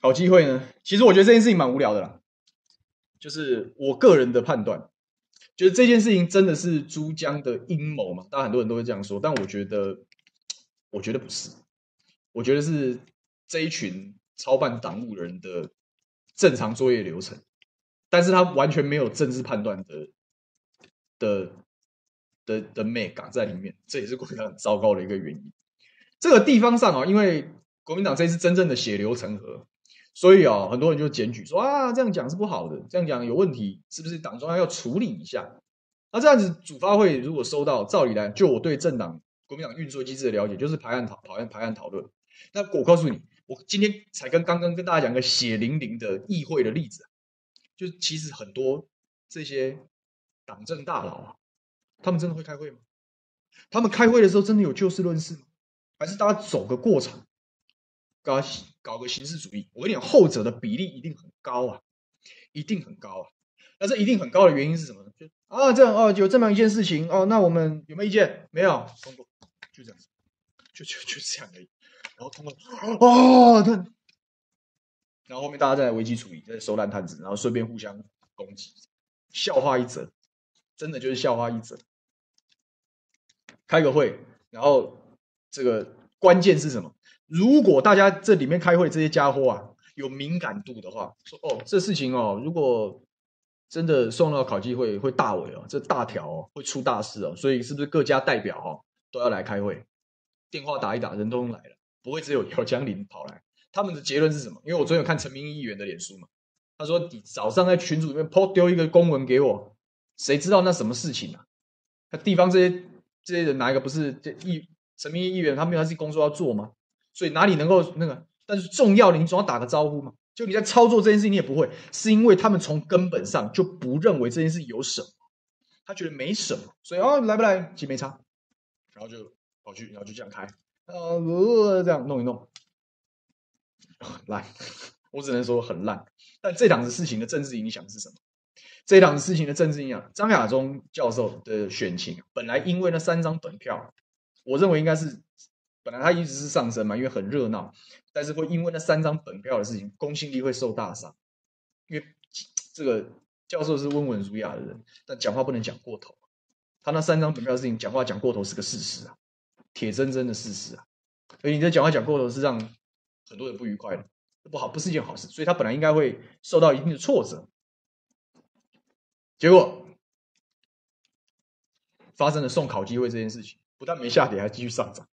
考机会呢？其实我觉得这件事情蛮无聊的啦。就是我个人的判断，就是这件事情真的是珠江的阴谋嘛？大家很多人都会这样说，但我觉得，我觉得不是。我觉得是这一群操办党务人的正常作业流程，但是他完全没有政治判断的的。的的美感在里面，这也是国民党很糟糕的一个原因。这个地方上啊，因为国民党这次真正的血流成河，所以啊，很多人就检举说啊，这样讲是不好的，这样讲有问题，是不是党中央要处理一下？那这样子，主发会如果收到，照理来，就我对政党国民党运作机制的了解，就是排案讨、排案、排案讨论。那我告诉你，我今天才跟刚刚跟大家讲个血淋淋的议会的例子，就其实很多这些党政大佬啊，他们真的会开会吗？他们开会的时候真的有就事论事吗？还是大家走个过场，搞搞个形式主义？我跟你讲，后者的比例一定很高啊，一定很高啊。那这一定很高的原因是什么呢？就啊，这样哦，有这么一件事情哦，那我们有没有意见？没有，通过，就这样子，就就就这样而已。然后通过，哦，对，然后后面大家再来危机处理，再收烂摊子，然后顺便互相攻击，笑话一则，真的就是笑话一则。开个会，然后这个关键是什么？如果大家这里面开会这些家伙啊有敏感度的话，说哦，这事情哦，如果真的送到考纪会会大尾哦，这大条哦会出大事哦，所以是不是各家代表哦都要来开会？电话打一打，人都来了，不会只有姚江林跑来。他们的结论是什么？因为我昨天有看陈明义议员的脸书嘛，他说你早上在群组里面 po 丢一个公文给我，谁知道那什么事情啊？那地方这些这些人哪一个不是这议陈明义议员？他们有他自己工作要做吗？所以哪里能够那个？但是重要的，你总要打个招呼嘛。就你在操作这件事情，你也不会，是因为他们从根本上就不认为这件事有什么，他觉得没什么，所以哦，来不来其实没差，然后就跑去，然后就这样开，呃，这样弄一弄，烂，我只能说很烂。但这档子事情的政治影响是什么？这档子事情的政治影响，张亚中教授的选情本来因为那三张本票，我认为应该是。本来他一直是上升嘛，因为很热闹，但是会因为那三张本票的事情，公信力会受大伤。因为这个教授是温文儒雅的人，但讲话不能讲过头。他那三张本票的事情，讲话讲过头是个事实啊，铁铮铮的事实啊。所以你的讲话讲过头是让很多人不愉快的，不好，不是一件好事。所以他本来应该会受到一定的挫折，结果发生了送考机会这件事情，不但没下跌，还继续上涨。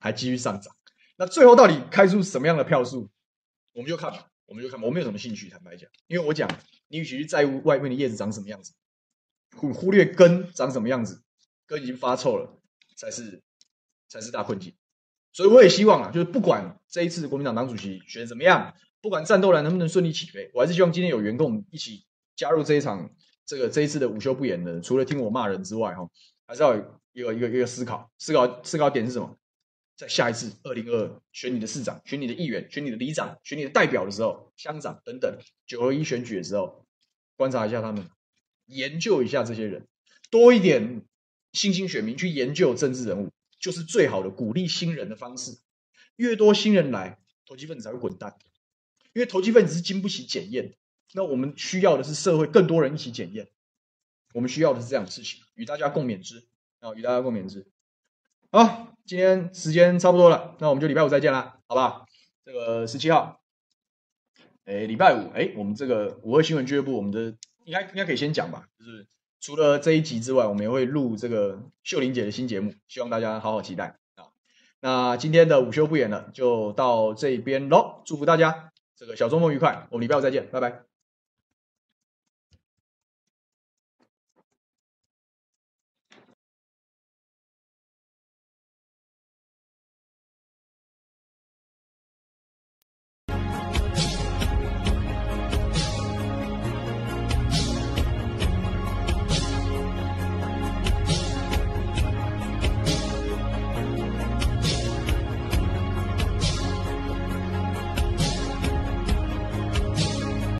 还继续上涨，那最后到底开出什么样的票数，我们就看吧，我们就看吧，我没有什么兴趣，坦白讲，因为我讲，你与其在乎外面的叶子长什么样子，忽忽略根长什么样子，根已经发臭了，才是才是大困境。所以我也希望啊，就是不管这一次国民党党主席选怎么样，不管战斗蓝能不能顺利起飞，我还是希望今天有缘跟我们一起加入这一场这个这一次的午休不演的，除了听我骂人之外，哈，还是要有一个一个一个思考，思考思考点是什么？在下一次二零二二选你的市长、选你的议员、选你的里长、选你的代表的时候，乡长等等九合一选举的时候，观察一下他们，研究一下这些人，多一点新兴选民去研究政治人物，就是最好的鼓励新人的方式。越多新人来，投机分子才会滚蛋，因为投机分子是经不起检验。那我们需要的是社会更多人一起检验，我们需要的是这样的事情，与大家共勉之啊，与大家共勉之。好。今天时间差不多了，那我们就礼拜五再见啦，好不好？这个十七号，哎，礼拜五，哎，我们这个五二新闻俱乐部，我们的应该应该可以先讲吧，就是除了这一集之外，我们也会录这个秀玲姐的新节目，希望大家好好期待啊。那今天的午休不演了，就到这边喽，祝福大家这个小周末愉快，我们礼拜五再见，拜拜。